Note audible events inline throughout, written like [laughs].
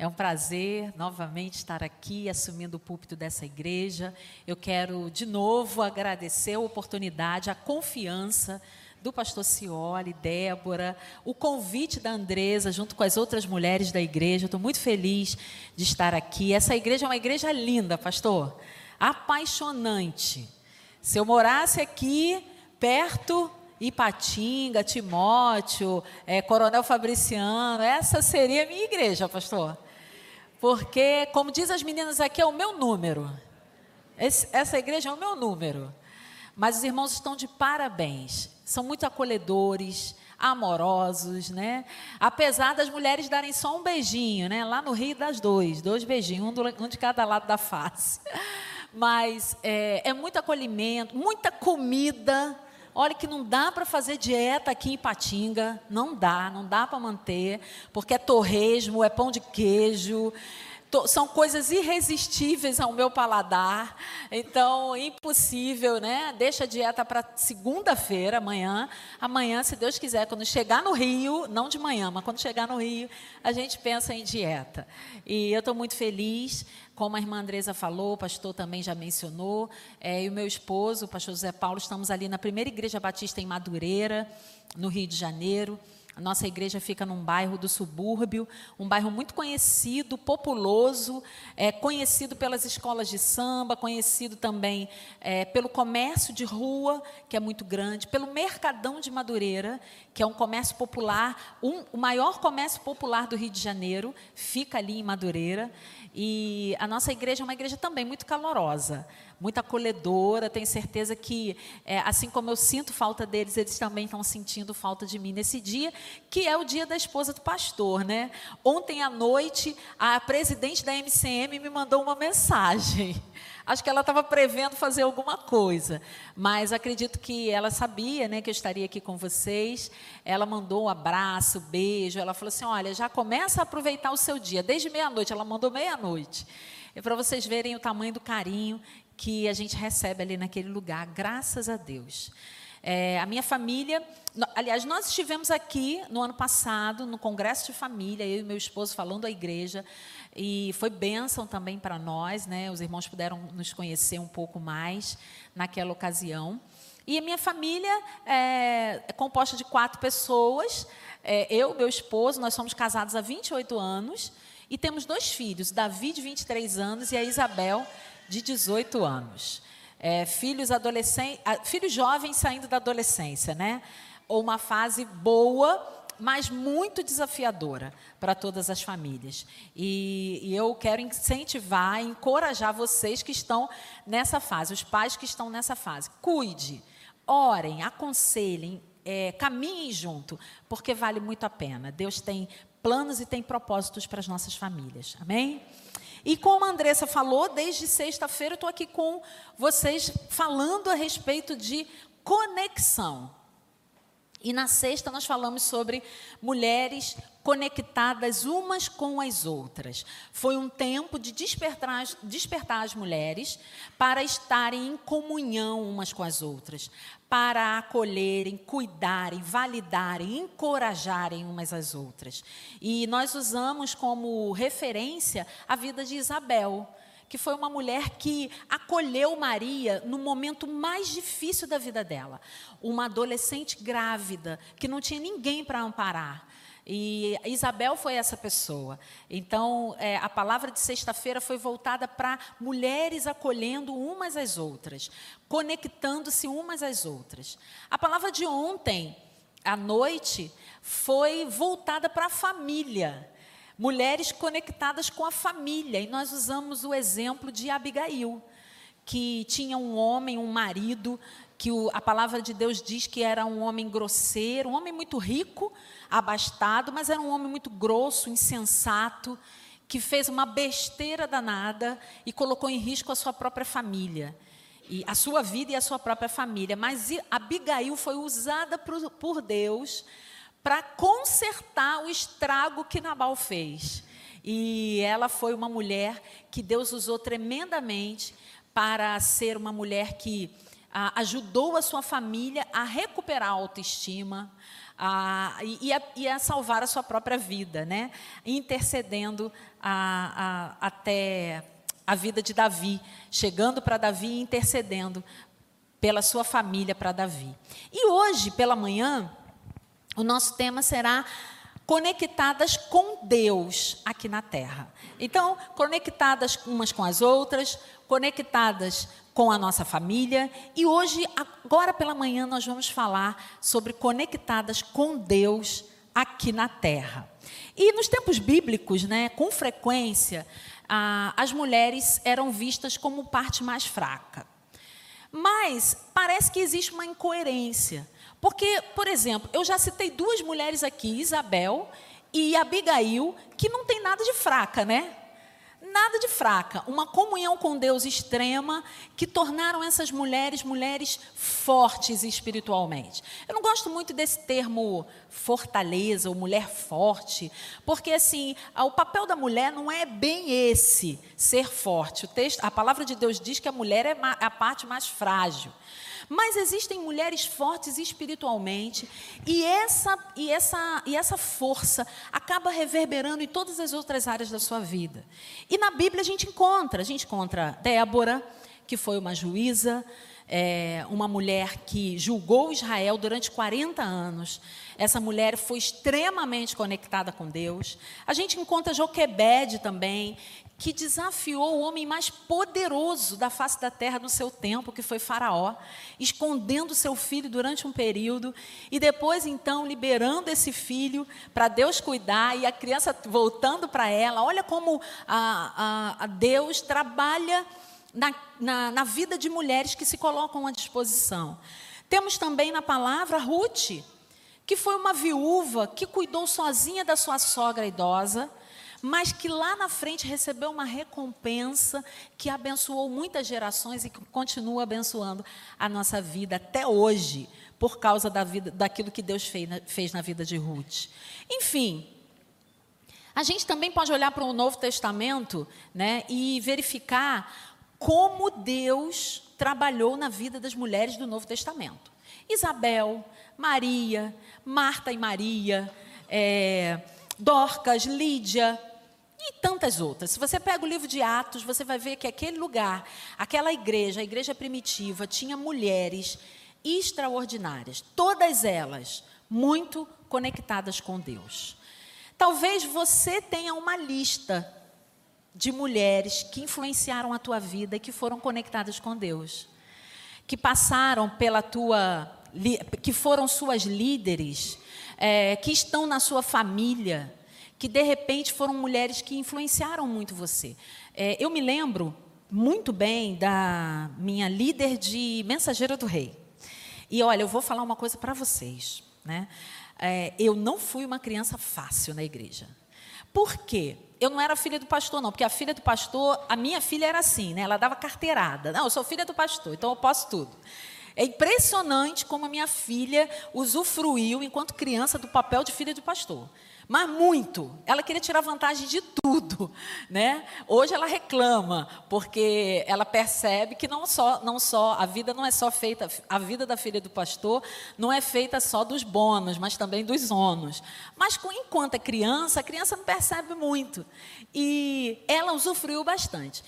É um prazer novamente estar aqui assumindo o púlpito dessa igreja. Eu quero de novo agradecer a oportunidade, a confiança do pastor Cioli, Débora, o convite da Andresa, junto com as outras mulheres da igreja. Estou muito feliz de estar aqui. Essa igreja é uma igreja linda, pastor, apaixonante. Se eu morasse aqui, perto, Ipatinga, Timóteo, é, Coronel Fabriciano, essa seria a minha igreja, pastor. Porque, como diz as meninas aqui, é o meu número. Esse, essa igreja é o meu número. Mas os irmãos estão de parabéns. São muito acolhedores, amorosos, né? Apesar das mulheres darem só um beijinho, né? Lá no Rio das dois, dois beijinhos, um, do, um de cada lado da [laughs] face. Mas é, é muito acolhimento, muita comida Olha que não dá para fazer dieta aqui em Patinga, não dá, não dá para manter, porque é torresmo, é pão de queijo, são coisas irresistíveis ao meu paladar, então impossível, né? Deixa a dieta para segunda-feira, amanhã. Amanhã, se Deus quiser, quando chegar no Rio, não de manhã, mas quando chegar no Rio, a gente pensa em dieta. E eu estou muito feliz como a irmã Andresa falou, o pastor também já mencionou, é, e o meu esposo, o pastor José Paulo, estamos ali na primeira igreja batista em Madureira, no Rio de Janeiro. A nossa igreja fica num bairro do subúrbio, um bairro muito conhecido, populoso, é, conhecido pelas escolas de samba, conhecido também é, pelo comércio de rua, que é muito grande, pelo Mercadão de Madureira, que é um comércio popular, um, o maior comércio popular do Rio de Janeiro, fica ali em Madureira. E a nossa igreja é uma igreja também muito calorosa, muito acolhedora. Tenho certeza que, é, assim como eu sinto falta deles, eles também estão sentindo falta de mim nesse dia, que é o dia da esposa do pastor, né? Ontem à noite, a presidente da MCM me mandou uma mensagem. [laughs] Acho que ela estava prevendo fazer alguma coisa, mas acredito que ela sabia, né, que eu estaria aqui com vocês. Ela mandou um abraço, beijo. Ela falou assim: "Olha, já começa a aproveitar o seu dia desde meia-noite". Ela mandou meia-noite. É para vocês verem o tamanho do carinho que a gente recebe ali naquele lugar, graças a Deus. É, a minha família, aliás, nós estivemos aqui no ano passado, no Congresso de Família, eu e meu esposo falando à igreja. E foi bênção também para nós, né? Os irmãos puderam nos conhecer um pouco mais naquela ocasião. E a minha família é, é composta de quatro pessoas. É, eu, meu esposo, nós somos casados há 28 anos e temos dois filhos, Davi, de 23 anos, e a Isabel, de 18 anos. É, filhos, adolescentes, filhos jovens saindo da adolescência, né? Ou uma fase boa mas muito desafiadora para todas as famílias. E, e, eu quero incentivar, encorajar vocês que estão nessa fase, os pais que estão nessa fase. Cuide, orem, aconselhem, é, caminhem junto, porque vale muito a pena. Deus tem planos e tem propósitos para as nossas famílias. Amém? E como a Andressa falou, desde sexta-feira eu estou aqui com vocês falando a respeito de conexão. E na sexta nós falamos sobre mulheres conectadas umas com as outras. Foi um tempo de despertar, despertar as mulheres para estarem em comunhão umas com as outras, para acolherem, cuidarem, validarem, encorajarem umas às outras. E nós usamos como referência a vida de Isabel que foi uma mulher que acolheu Maria no momento mais difícil da vida dela. Uma adolescente grávida, que não tinha ninguém para amparar. E Isabel foi essa pessoa. Então, é, a palavra de sexta-feira foi voltada para mulheres acolhendo umas às outras, conectando-se umas às outras. A palavra de ontem, à noite, foi voltada para a família mulheres conectadas com a família. E nós usamos o exemplo de Abigail, que tinha um homem, um marido, que o, a palavra de Deus diz que era um homem grosseiro, um homem muito rico, abastado, mas era um homem muito grosso, insensato, que fez uma besteira danada e colocou em risco a sua própria família. E a sua vida e a sua própria família. Mas Abigail foi usada por, por Deus para consertar o estrago que Nabal fez. E ela foi uma mulher que Deus usou tremendamente para ser uma mulher que ajudou a sua família a recuperar a autoestima, a, e, a, e a salvar a sua própria vida, né? intercedendo a, até a vida de Davi, chegando para Davi e intercedendo pela sua família para Davi. E hoje, pela manhã, o nosso tema será conectadas com Deus aqui na terra. Então, conectadas umas com as outras, conectadas com a nossa família. E hoje, agora pela manhã, nós vamos falar sobre conectadas com Deus aqui na terra. E nos tempos bíblicos, né, com frequência, as mulheres eram vistas como parte mais fraca. Mas parece que existe uma incoerência. Porque, por exemplo, eu já citei duas mulheres aqui, Isabel e Abigail, que não tem nada de fraca, né? Nada de fraca, uma comunhão com Deus extrema que tornaram essas mulheres mulheres fortes espiritualmente. Eu não gosto muito desse termo fortaleza ou mulher forte, porque assim, o papel da mulher não é bem esse, ser forte. O texto, a palavra de Deus diz que a mulher é a parte mais frágil. Mas existem mulheres fortes espiritualmente e essa, e essa, e essa força acaba reverberando em todas as outras áreas da sua vida. E na Bíblia a gente encontra, a gente encontra Débora, que foi uma juíza, é, uma mulher que julgou Israel durante 40 anos. Essa mulher foi extremamente conectada com Deus. A gente encontra Joquebede também, que desafiou o homem mais poderoso da face da terra no seu tempo, que foi Faraó, escondendo seu filho durante um período e depois então liberando esse filho para Deus cuidar e a criança voltando para ela. Olha como a, a, a Deus trabalha na, na, na vida de mulheres que se colocam à disposição. Temos também na palavra Ruth, que foi uma viúva que cuidou sozinha da sua sogra idosa, mas que lá na frente recebeu uma recompensa que abençoou muitas gerações e que continua abençoando a nossa vida até hoje, por causa da vida, daquilo que Deus fez na, fez na vida de Ruth. Enfim, a gente também pode olhar para o Novo Testamento né, e verificar como Deus trabalhou na vida das mulheres do Novo Testamento. Isabel, Maria, Marta e Maria, é, Dorcas, Lídia e tantas outras. Se você pega o livro de Atos, você vai ver que aquele lugar, aquela igreja, a igreja primitiva, tinha mulheres extraordinárias, todas elas muito conectadas com Deus. Talvez você tenha uma lista de mulheres que influenciaram a tua vida e que foram conectadas com Deus, que passaram pela tua, que foram suas líderes, é, que estão na sua família, que de repente foram mulheres que influenciaram muito você. É, eu me lembro muito bem da minha líder de mensageira do rei. E olha, eu vou falar uma coisa para vocês, né? É, eu não fui uma criança fácil na igreja. Por quê? eu não era filha do pastor, não, porque a filha do pastor, a minha filha era assim, né? Ela dava carteirada. Não, eu sou filha do pastor, então eu posso tudo. É impressionante como a minha filha usufruiu, enquanto criança, do papel de filha de pastor mas muito. Ela queria tirar vantagem de tudo, [laughs] né? Hoje ela reclama porque ela percebe que não só, não só a vida não é só feita, a vida da filha do pastor não é feita só dos bônus, mas também dos ônus. Mas enquanto é criança, a criança não percebe muito e ela usufruiu bastante.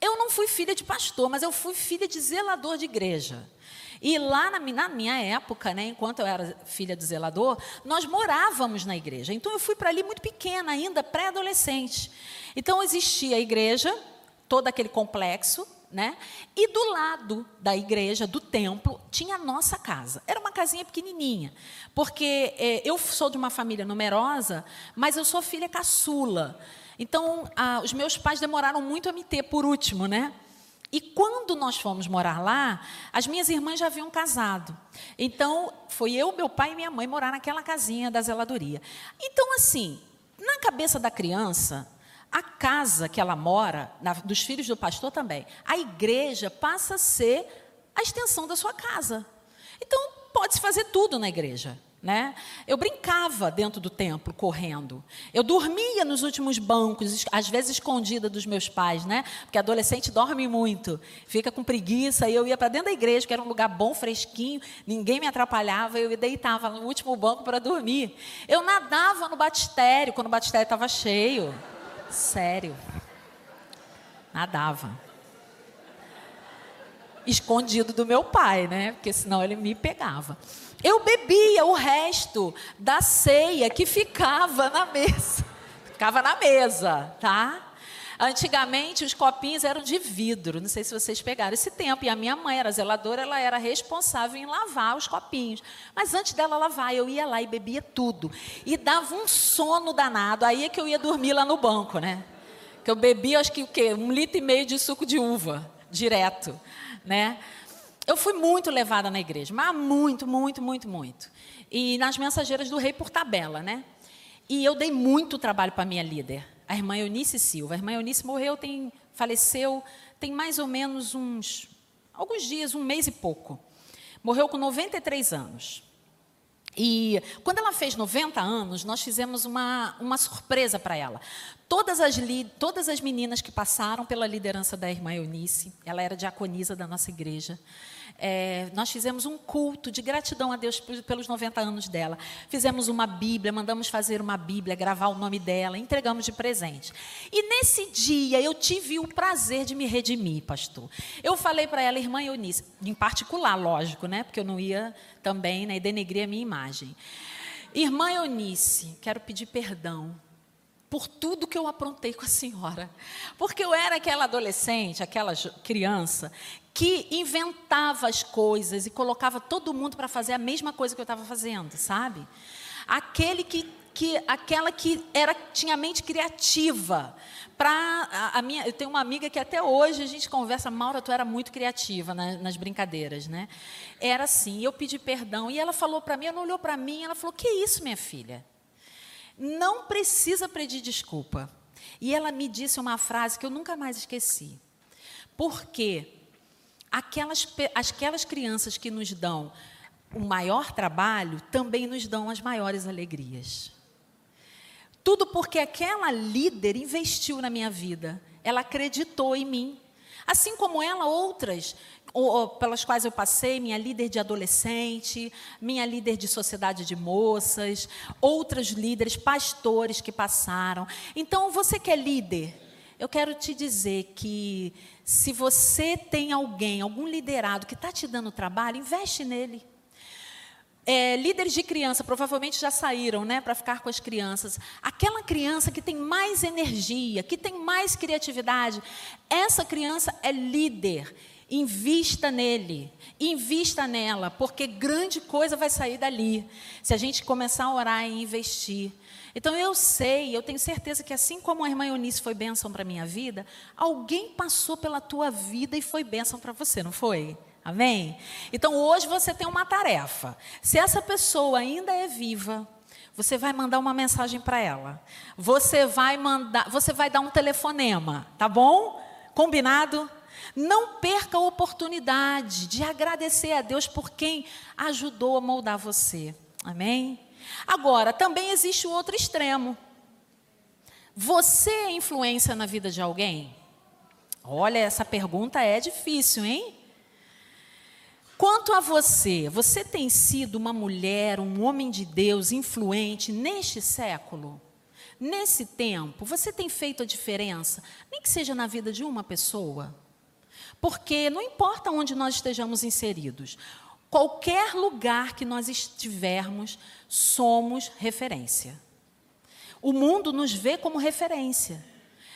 Eu não fui filha de pastor, mas eu fui filha de zelador de igreja. E lá na, na, minha época, né, enquanto eu era filha do zelador, nós morávamos na igreja. Então eu fui para ali muito pequena ainda, pré-adolescente. Então existia a igreja, todo aquele complexo, né? E do lado da igreja, do templo, tinha a nossa casa. Era uma casinha pequenininha, porque é, eu sou de uma família numerosa, mas eu sou filha caçula. Então, os meus pais demoraram muito a me ter por último, né? E quando nós fomos morar lá, as minhas irmãs já haviam casado. Então, foi eu, meu pai e minha mãe morar naquela casinha da zeladoria. Então, assim, na cabeça da criança, a casa que ela mora, na, dos filhos do pastor também, a igreja passa a ser a extensão da sua casa. Então, pode-se fazer tudo na igreja. Né? Eu brincava dentro do templo, correndo. Eu dormia nos últimos bancos, às vezes escondida dos meus pais, né? Porque adolescente dorme muito, fica com preguiça. E eu ia para dentro da igreja, que era um lugar bom, fresquinho, ninguém me atrapalhava. Eu deitava no último banco para dormir. Eu nadava no batistério, quando o batistério estava cheio. Sério. Nadava. Escondido do meu pai, né? Porque senão ele me pegava. Eu bebia o resto da ceia que ficava na mesa. Ficava na mesa, tá? Antigamente os copinhos eram de vidro, não sei se vocês pegaram esse tempo. E a minha mãe era zeladora, ela era responsável em lavar os copinhos. Mas antes dela lavar, eu ia lá e bebia tudo. E dava um sono danado. Aí é que eu ia dormir lá no banco, né? Que eu bebia, acho que o quê? Um litro e meio de suco de uva, direto, né? Eu fui muito levada na igreja, mas muito, muito, muito, muito. E nas mensageiras do rei por tabela, né? E eu dei muito trabalho para minha líder, a irmã Eunice Silva. A irmã Eunice morreu, tem, faleceu, tem mais ou menos uns, alguns dias, um mês e pouco. Morreu com 93 anos. E quando ela fez 90 anos, nós fizemos uma, uma surpresa para ela. Todas as, todas as meninas que passaram pela liderança da irmã Eunice, ela era diaconisa da nossa igreja, é, nós fizemos um culto de gratidão a Deus pelos 90 anos dela. Fizemos uma Bíblia, mandamos fazer uma Bíblia, gravar o nome dela, entregamos de presente. E nesse dia eu tive o prazer de me redimir, pastor. Eu falei para ela, irmã Eunice, em particular, lógico, né? Porque eu não ia também né, denegrir a minha imagem. Irmã Eunice, quero pedir perdão por tudo que eu aprontei com a senhora. Porque eu era aquela adolescente, aquela criança, que inventava as coisas e colocava todo mundo para fazer a mesma coisa que eu estava fazendo, sabe? Aquele que, que aquela que era tinha mente criativa. Para a, a, minha, eu tenho uma amiga que até hoje a gente conversa, Maura, tu era muito criativa na, nas brincadeiras, né? Era assim, eu pedi perdão e ela falou para mim, ela olhou para mim, ela falou: "Que isso, minha filha? não precisa pedir desculpa. E ela me disse uma frase que eu nunca mais esqueci. Porque aquelas, aquelas crianças que nos dão o maior trabalho também nos dão as maiores alegrias. Tudo porque aquela líder investiu na minha vida, ela acreditou em mim. Assim como ela, outras ou, ou, pelas quais eu passei, minha líder de adolescente, minha líder de sociedade de moças, outros líderes, pastores que passaram. Então, você que é líder, eu quero te dizer que se você tem alguém, algum liderado que está te dando trabalho, investe nele. É, líderes de criança provavelmente já saíram né, para ficar com as crianças. Aquela criança que tem mais energia, que tem mais criatividade, essa criança é líder. Invista nele, invista nela, porque grande coisa vai sair dali, se a gente começar a orar e investir. Então eu sei, eu tenho certeza que assim como a irmã Eunice foi bênção para a minha vida, alguém passou pela tua vida e foi bênção para você, não foi? Amém? Então hoje você tem uma tarefa. Se essa pessoa ainda é viva, você vai mandar uma mensagem para ela. Você vai mandar, você vai dar um telefonema, tá bom? Combinado? Não perca a oportunidade de agradecer a Deus por quem ajudou a moldar você. Amém? Agora, também existe o outro extremo. Você é influência na vida de alguém? Olha, essa pergunta é difícil, hein? Quanto a você, você tem sido uma mulher, um homem de Deus influente neste século? Nesse tempo, você tem feito a diferença, nem que seja na vida de uma pessoa? Porque não importa onde nós estejamos inseridos, qualquer lugar que nós estivermos, somos referência. O mundo nos vê como referência.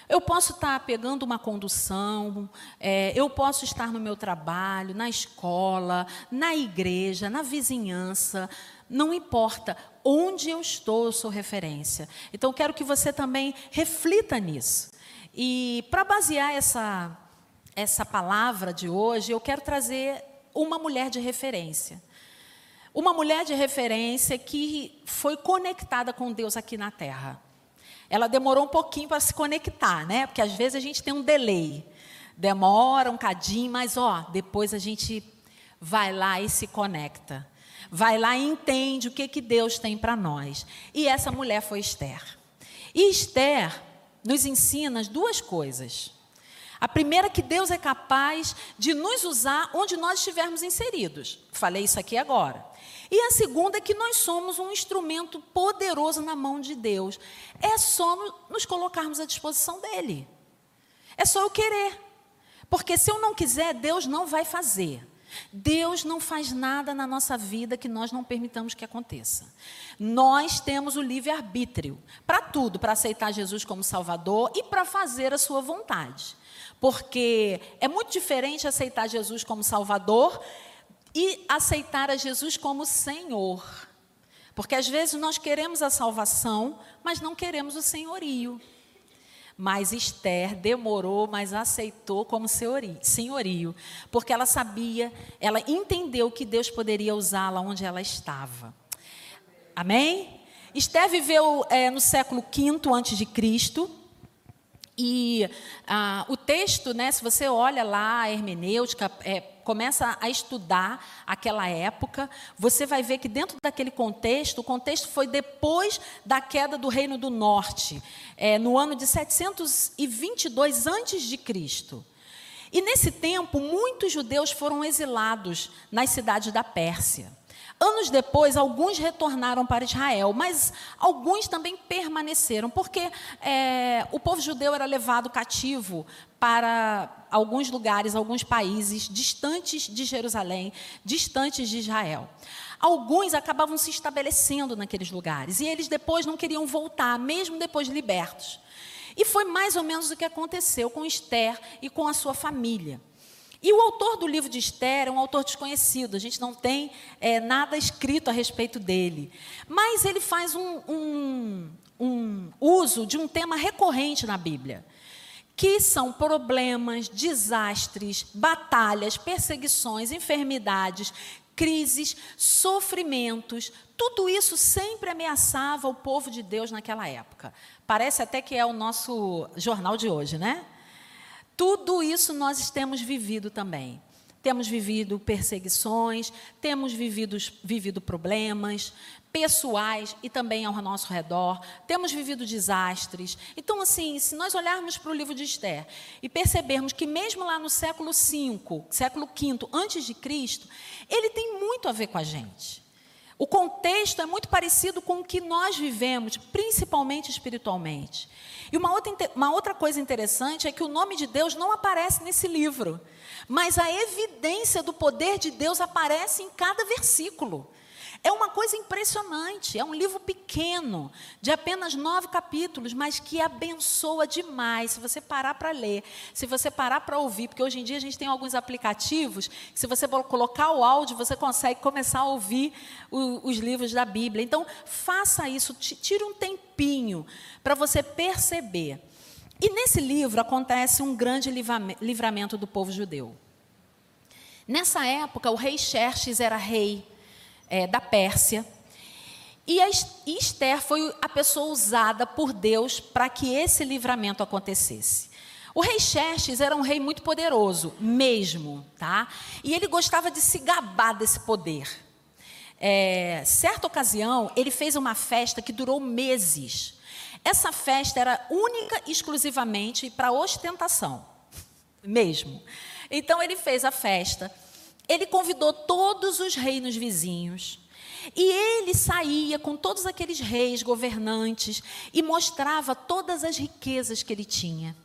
Eu posso estar pegando uma condução, é, eu posso estar no meu trabalho, na escola, na igreja, na vizinhança, não importa. Onde eu estou, eu sou referência. Então, quero que você também reflita nisso. E para basear essa, essa palavra de hoje, eu quero trazer uma mulher de referência. Uma mulher de referência que foi conectada com Deus aqui na terra. Ela demorou um pouquinho para se conectar, né? Porque às vezes a gente tem um delay. Demora um cadinho, mas ó, depois a gente vai lá e se conecta. vai lá e entende o que, que Deus tem para nós. E essa mulher foi Esther. E Esther nos ensina duas coisas. A primeira, que Deus é capaz de nos usar onde nós estivermos inseridos. Falei isso aqui agora. E a segunda é que nós somos um instrumento poderoso na mão de Deus. É só nos colocarmos à disposição dele. É só eu querer. Porque se eu não quiser, Deus não vai fazer. Deus não faz nada na nossa vida que nós não permitamos que aconteça. Nós temos o livre-arbítrio para tudo, para aceitar Jesus como Salvador e para fazer a sua vontade. Porque é muito diferente aceitar Jesus como Salvador e aceitar a Jesus como Senhor. Porque às vezes nós queremos a salvação, mas não queremos o senhorio. Mas Esther demorou, mas aceitou como senhorio, porque ela sabia, ela entendeu que Deus poderia usá-la onde ela estava. Amém? Esther viveu é, no século V antes de Cristo. E ah, o texto, né, se você olha lá a hermenêutica, é, começa a estudar aquela época, você vai ver que dentro daquele contexto, o contexto foi depois da queda do Reino do Norte, é, no ano de 722 antes de Cristo. E nesse tempo, muitos judeus foram exilados nas cidades da Pérsia. Anos depois, alguns retornaram para Israel, mas alguns também permaneceram, porque é, o povo judeu era levado cativo para alguns lugares, alguns países distantes de Jerusalém, distantes de Israel. Alguns acabavam se estabelecendo naqueles lugares e eles depois não queriam voltar, mesmo depois libertos. E foi mais ou menos o que aconteceu com Esther e com a sua família. E o autor do livro de Esther é um autor desconhecido, a gente não tem é, nada escrito a respeito dele. Mas ele faz um, um, um uso de um tema recorrente na Bíblia, que são problemas, desastres, batalhas, perseguições, enfermidades, crises, sofrimentos. Tudo isso sempre ameaçava o povo de Deus naquela época. Parece até que é o nosso jornal de hoje, né? Tudo isso nós temos vivido também. Temos vivido perseguições, temos vivido, vivido problemas pessoais e também ao nosso redor, temos vivido desastres. Então, assim, se nós olharmos para o livro de Esther e percebermos que mesmo lá no século V, século V antes de Cristo, ele tem muito a ver com a gente. O contexto é muito parecido com o que nós vivemos, principalmente espiritualmente. E uma outra, uma outra coisa interessante é que o nome de Deus não aparece nesse livro, mas a evidência do poder de Deus aparece em cada versículo. É uma coisa impressionante. É um livro pequeno, de apenas nove capítulos, mas que abençoa demais. Se você parar para ler, se você parar para ouvir, porque hoje em dia a gente tem alguns aplicativos, que se você colocar o áudio, você consegue começar a ouvir o, os livros da Bíblia. Então, faça isso, tire um tempinho para você perceber. E nesse livro acontece um grande livramento do povo judeu. Nessa época, o rei Xerxes era rei é, da Pérsia. E Esther foi a pessoa usada por Deus para que esse livramento acontecesse. O rei Xerxes era um rei muito poderoso, mesmo, tá? E ele gostava de se gabar desse poder. É, certa ocasião, ele fez uma festa que durou meses. Essa festa era única e exclusivamente para ostentação, mesmo. Então ele fez a festa ele convidou todos os reinos vizinhos. E ele saía com todos aqueles reis governantes e mostrava todas as riquezas que ele tinha.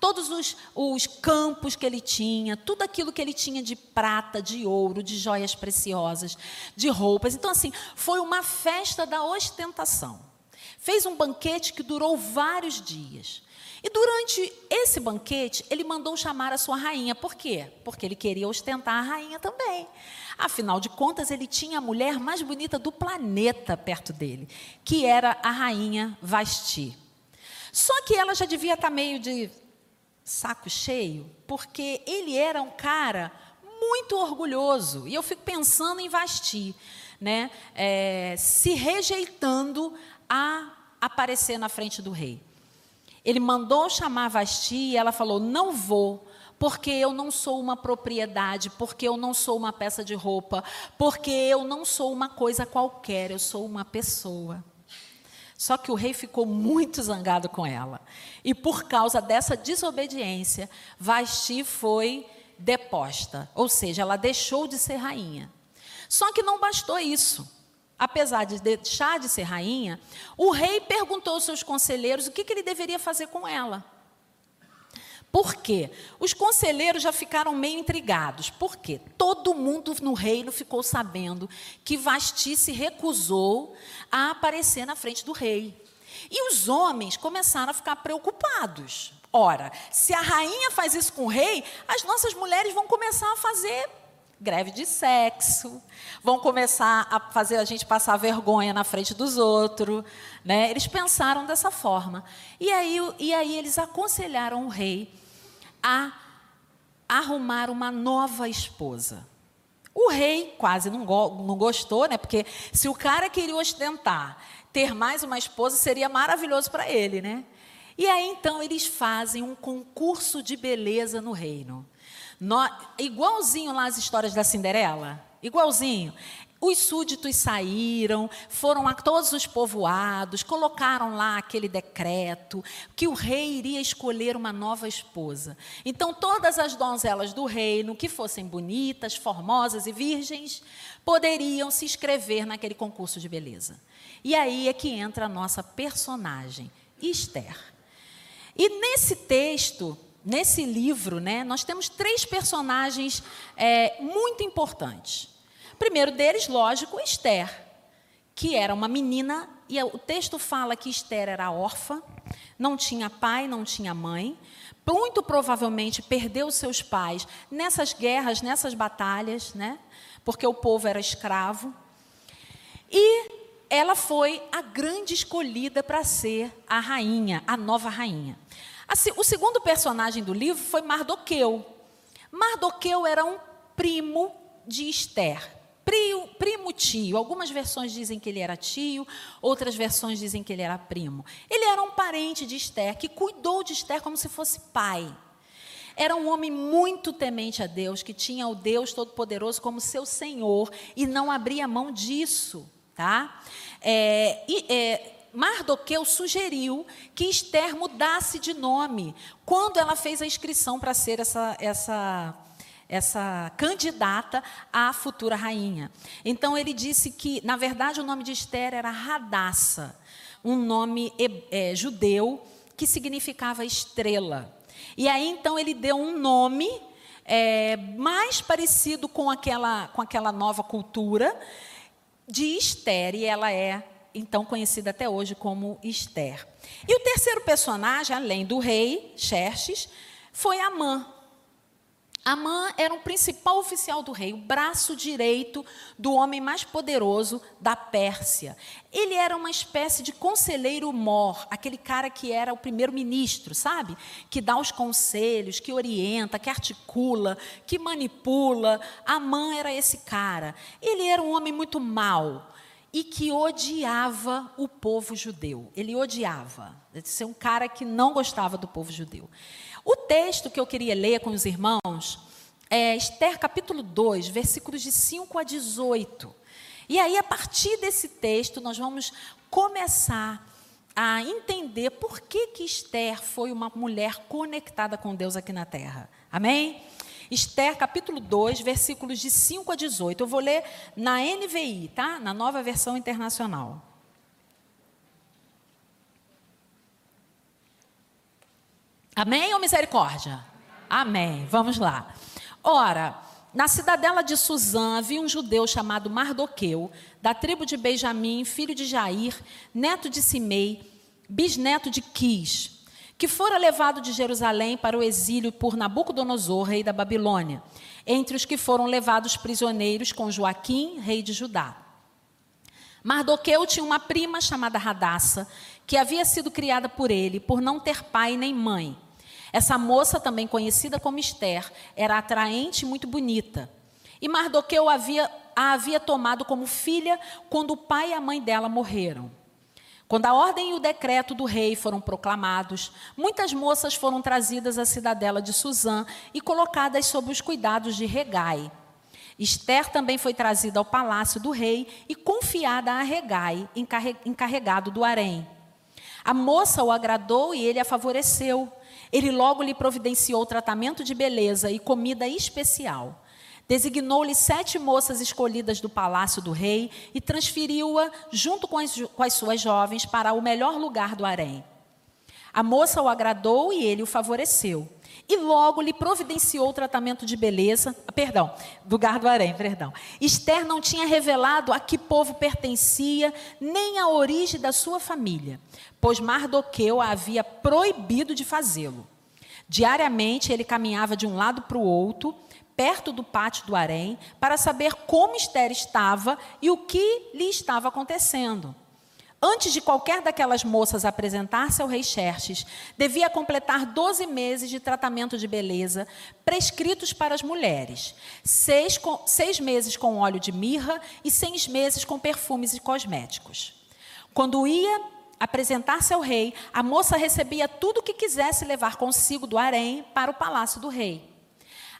Todos os, os, campos que ele tinha, tudo aquilo que ele tinha de prata, de ouro, de joias preciosas, de roupas. Então, assim, foi uma festa da ostentação. Fez um banquete que durou vários dias. E durante esse banquete, ele mandou chamar a sua rainha. Por quê? Porque ele queria ostentar a rainha também. Afinal de contas, ele tinha a mulher mais bonita do planeta perto dele, que era a rainha Vasti. Só que ela já devia estar meio de saco cheio, porque ele era um cara muito orgulhoso. E eu fico pensando em Vasti, né? É, se rejeitando a aparecer na frente do rei. Ele mandou chamar Vasti e ela falou: Não vou, porque eu não sou uma propriedade, porque eu não sou uma peça de roupa, porque eu não sou uma coisa qualquer, eu sou uma pessoa. Só que o rei ficou muito zangado com ela. E por causa dessa desobediência, Vasti foi deposta, ou seja, ela deixou de ser rainha. Só que não bastou isso. Apesar de deixar de ser rainha, o rei perguntou aos seus conselheiros o que, que ele deveria fazer com ela. Por quê? Os conselheiros já ficaram meio intrigados. Por quê? Todo mundo no reino ficou sabendo que Vasti se recusou a aparecer na frente do rei. E os homens começaram a ficar preocupados. Ora, se a rainha faz isso com o rei, as nossas mulheres vão começar a fazer greve de sexo, vão começar a fazer a gente passar vergonha na frente dos outros. Né? Eles pensaram dessa forma. E aí, e aí eles aconselharam o rei a arrumar uma nova esposa. O rei quase não, go não gostou, né? Porque se o cara queria ostentar, ter mais uma esposa seria maravilhoso para ele, né? E aí então eles fazem um concurso de beleza no reino. No, igualzinho lá as histórias da Cinderela. Igualzinho. Os súditos saíram, foram a todos os povoados, colocaram lá aquele decreto que o rei iria escolher uma nova esposa. Então, todas as donzelas do reino, que fossem bonitas, formosas e virgens, poderiam se inscrever naquele concurso de beleza. E aí é que entra a nossa personagem, Esther. E nesse texto, nesse livro, né, nós temos três personagens é, muito importantes. Primeiro deles, lógico, Esther, que era uma menina, e o texto fala que Esther era órfã, não tinha pai, não tinha mãe, muito provavelmente perdeu seus pais nessas guerras, nessas batalhas, né? Porque o povo era escravo. E ela foi a grande escolhida para ser a rainha, a nova rainha. Assim, o segundo personagem do livro foi Mardoqueu. Mardoqueu era um primo de Esther. Primo, primo tio. Algumas versões dizem que ele era tio, outras versões dizem que ele era primo. Ele era um parente de Esther, que cuidou de Esther como se fosse pai. Era um homem muito temente a Deus, que tinha o Deus Todo-Poderoso como seu Senhor e não abria mão disso. Tá? É, e, é, Mardoqueu sugeriu que Esther mudasse de nome quando ela fez a inscrição para ser essa, essa essa candidata à futura rainha. Então ele disse que, na verdade, o nome de Esther era Radassa, um nome é, judeu que significava estrela. E aí então ele deu um nome é, mais parecido com aquela, com aquela nova cultura de Esther, e ela é então conhecida até hoje como Esther. E o terceiro personagem, além do rei Xerxes, foi Amã. Amã era o principal oficial do rei, o braço direito do homem mais poderoso da Pérsia. Ele era uma espécie de conselheiro mor, aquele cara que era o primeiro-ministro, sabe? Que dá os conselhos, que orienta, que articula, que manipula. Amã era esse cara. Ele era um homem muito mau e que odiava o povo judeu. Ele odiava. Ele ser um cara que não gostava do povo judeu. O texto que eu queria ler com os irmãos é Esther capítulo 2, versículos de 5 a 18. E aí, a partir desse texto, nós vamos começar a entender por que, que Esther foi uma mulher conectada com Deus aqui na terra. Amém? Esther capítulo 2, versículos de 5 a 18. Eu vou ler na NVI, tá? Na nova versão internacional. Amém ou misericórdia? Amém. Vamos lá. Ora, na cidadela de Suzã havia um judeu chamado Mardoqueu, da tribo de Benjamim, filho de Jair, neto de Simei, bisneto de Quis, que fora levado de Jerusalém para o exílio por Nabucodonosor, rei da Babilônia, entre os que foram levados prisioneiros com Joaquim, rei de Judá. Mardoqueu tinha uma prima chamada Radassa, que havia sido criada por ele, por não ter pai nem mãe. Essa moça, também conhecida como Esther, era atraente e muito bonita. E Mardoqueu havia, a havia tomado como filha quando o pai e a mãe dela morreram. Quando a ordem e o decreto do rei foram proclamados, muitas moças foram trazidas à cidadela de Suzã e colocadas sob os cuidados de Regai. Esther também foi trazida ao palácio do rei e confiada a Regai, encarregado do harém. A moça o agradou e ele a favoreceu. Ele logo lhe providenciou tratamento de beleza e comida especial. Designou-lhe sete moças escolhidas do palácio do rei e transferiu-a, junto com as, com as suas jovens, para o melhor lugar do harém. A moça o agradou e ele o favoreceu. E logo lhe providenciou o tratamento de beleza, perdão, lugar do harém, perdão. Esther não tinha revelado a que povo pertencia, nem a origem da sua família, pois Mardoqueu a havia proibido de fazê-lo. Diariamente ele caminhava de um lado para o outro, perto do pátio do harém para saber como Esther estava e o que lhe estava acontecendo. Antes de qualquer daquelas moças apresentar-se ao rei Xerxes, devia completar 12 meses de tratamento de beleza prescritos para as mulheres, seis, com, seis meses com óleo de mirra e seis meses com perfumes e cosméticos. Quando ia apresentar-se ao rei, a moça recebia tudo o que quisesse levar consigo do harém para o palácio do rei.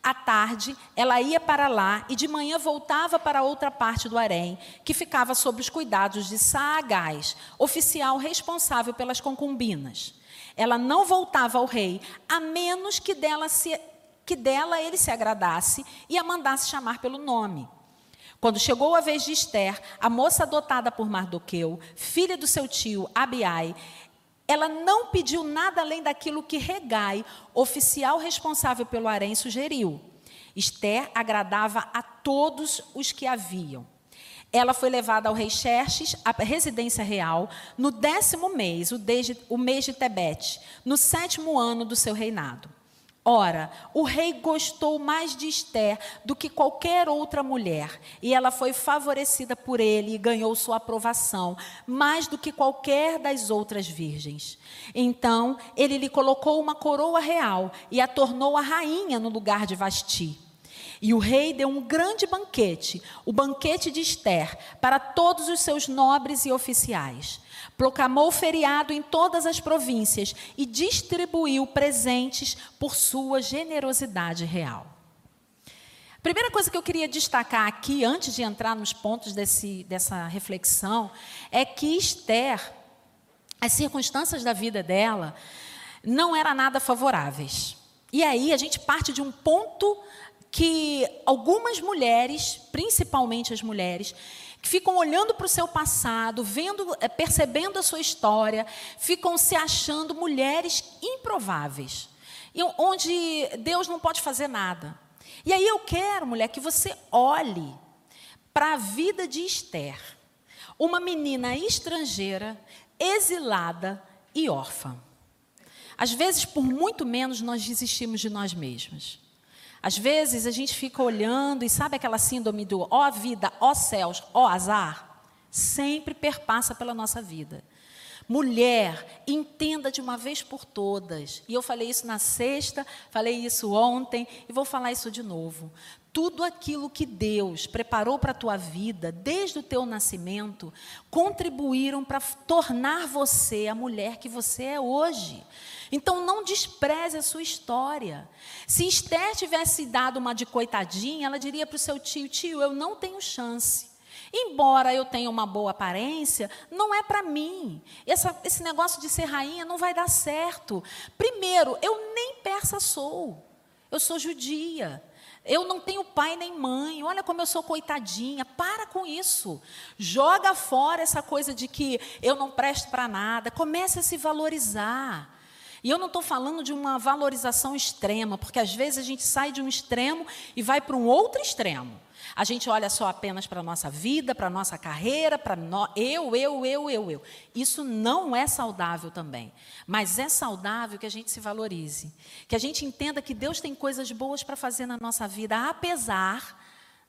À tarde, ela ia para lá e de manhã voltava para outra parte do harém, que ficava sob os cuidados de Saagás, oficial responsável pelas concubinas. Ela não voltava ao rei, a menos que dela, se, que dela ele se agradasse e a mandasse chamar pelo nome. Quando chegou a vez de Esther, a moça adotada por Mardoqueu, filha do seu tio Abiai, ela não pediu nada além daquilo que Regai, oficial responsável pelo harém, sugeriu. Esther agradava a todos os que haviam. Ela foi levada ao rei Xerxes, à residência real, no décimo mês, o, de, o mês de Tebete, no sétimo ano do seu reinado. Ora, o rei gostou mais de Esther do que qualquer outra mulher, e ela foi favorecida por ele e ganhou sua aprovação, mais do que qualquer das outras virgens. Então, ele lhe colocou uma coroa real e a tornou a rainha no lugar de Vasti. E o rei deu um grande banquete, o banquete de Esther, para todos os seus nobres e oficiais. Proclamou feriado em todas as províncias e distribuiu presentes por sua generosidade real. A primeira coisa que eu queria destacar aqui, antes de entrar nos pontos desse, dessa reflexão, é que Esther, as circunstâncias da vida dela, não eram nada favoráveis. E aí a gente parte de um ponto que algumas mulheres, principalmente as mulheres, ficam olhando para o seu passado, vendo, eh, percebendo a sua história, ficam se achando mulheres improváveis, onde Deus não pode fazer nada. E aí eu quero, mulher, que você olhe para a vida de Esther, uma menina estrangeira, exilada e órfã. Às vezes, por muito menos, nós desistimos de nós mesmas. Às vezes a gente fica olhando e sabe aquela síndrome do ó vida, ó céus, ó azar? Sempre perpassa pela nossa vida. Mulher, entenda de uma vez por todas. E eu falei isso na sexta, falei isso ontem e vou falar isso de novo. Tudo aquilo que Deus preparou para a tua vida, desde o teu nascimento, contribuíram para tornar você a mulher que você é hoje. Então não despreze a sua história. Se Esther tivesse dado uma de coitadinha, ela diria para o seu tio: tio, eu não tenho chance. Embora eu tenha uma boa aparência, não é para mim. Essa, esse negócio de ser rainha não vai dar certo. Primeiro, eu nem persa sou. Eu sou judia. Eu não tenho pai nem mãe. Olha como eu sou coitadinha. Para com isso. Joga fora essa coisa de que eu não presto para nada. Comece a se valorizar. E eu não estou falando de uma valorização extrema, porque às vezes a gente sai de um extremo e vai para um outro extremo. A gente olha só apenas para a nossa vida, para a nossa carreira, para no... eu, eu, eu, eu, eu. Isso não é saudável também. Mas é saudável que a gente se valorize. Que a gente entenda que Deus tem coisas boas para fazer na nossa vida, apesar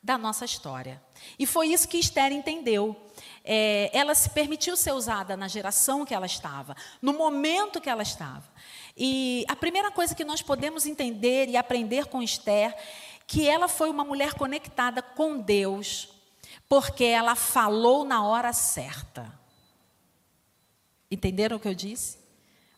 da nossa história. E foi isso que Esther entendeu. É, ela se permitiu ser usada na geração que ela estava, no momento que ela estava. E a primeira coisa que nós podemos entender e aprender com Esther, que ela foi uma mulher conectada com Deus, porque ela falou na hora certa. Entenderam o que eu disse?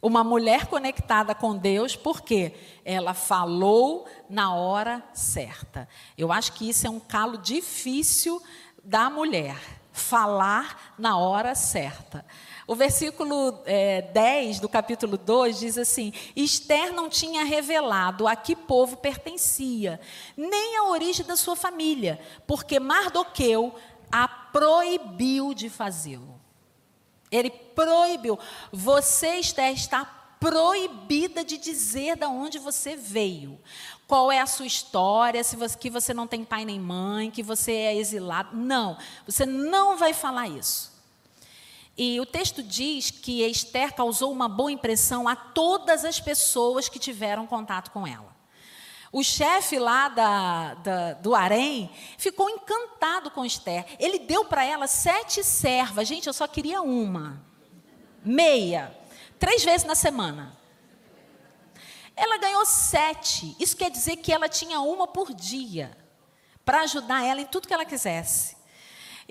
Uma mulher conectada com Deus, porque ela falou na hora certa. Eu acho que isso é um calo difícil da mulher, falar na hora certa. O versículo é, 10 do capítulo 2 diz assim: Esther não tinha revelado a que povo pertencia, nem a origem da sua família, porque Mardoqueu a proibiu de fazê-lo. Ele proibiu. Você, Esther, está proibida de dizer de onde você veio. Qual é a sua história, se você, que você não tem pai nem mãe, que você é exilado. Não, você não vai falar isso. E o texto diz que Esther causou uma boa impressão a todas as pessoas que tiveram contato com ela. O chefe lá da, da, do harém ficou encantado com Esther. Ele deu para ela sete servas. Gente, eu só queria uma. Meia. Três vezes na semana. Ela ganhou sete. Isso quer dizer que ela tinha uma por dia. Para ajudar ela em tudo que ela quisesse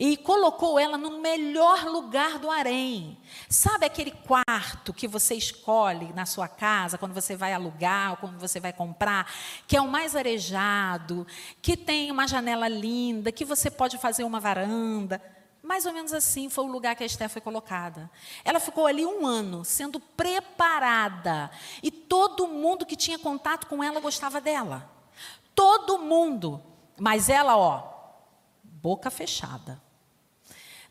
e colocou ela no melhor lugar do harém. Sabe aquele quarto que você escolhe na sua casa, quando você vai alugar, ou quando você vai comprar, que é o mais arejado, que tem uma janela linda, que você pode fazer uma varanda. Mais ou menos assim foi o lugar que a Esther foi colocada. Ela ficou ali um ano, sendo preparada. E todo mundo que tinha contato com ela gostava dela. Todo mundo. Mas ela, ó, boca fechada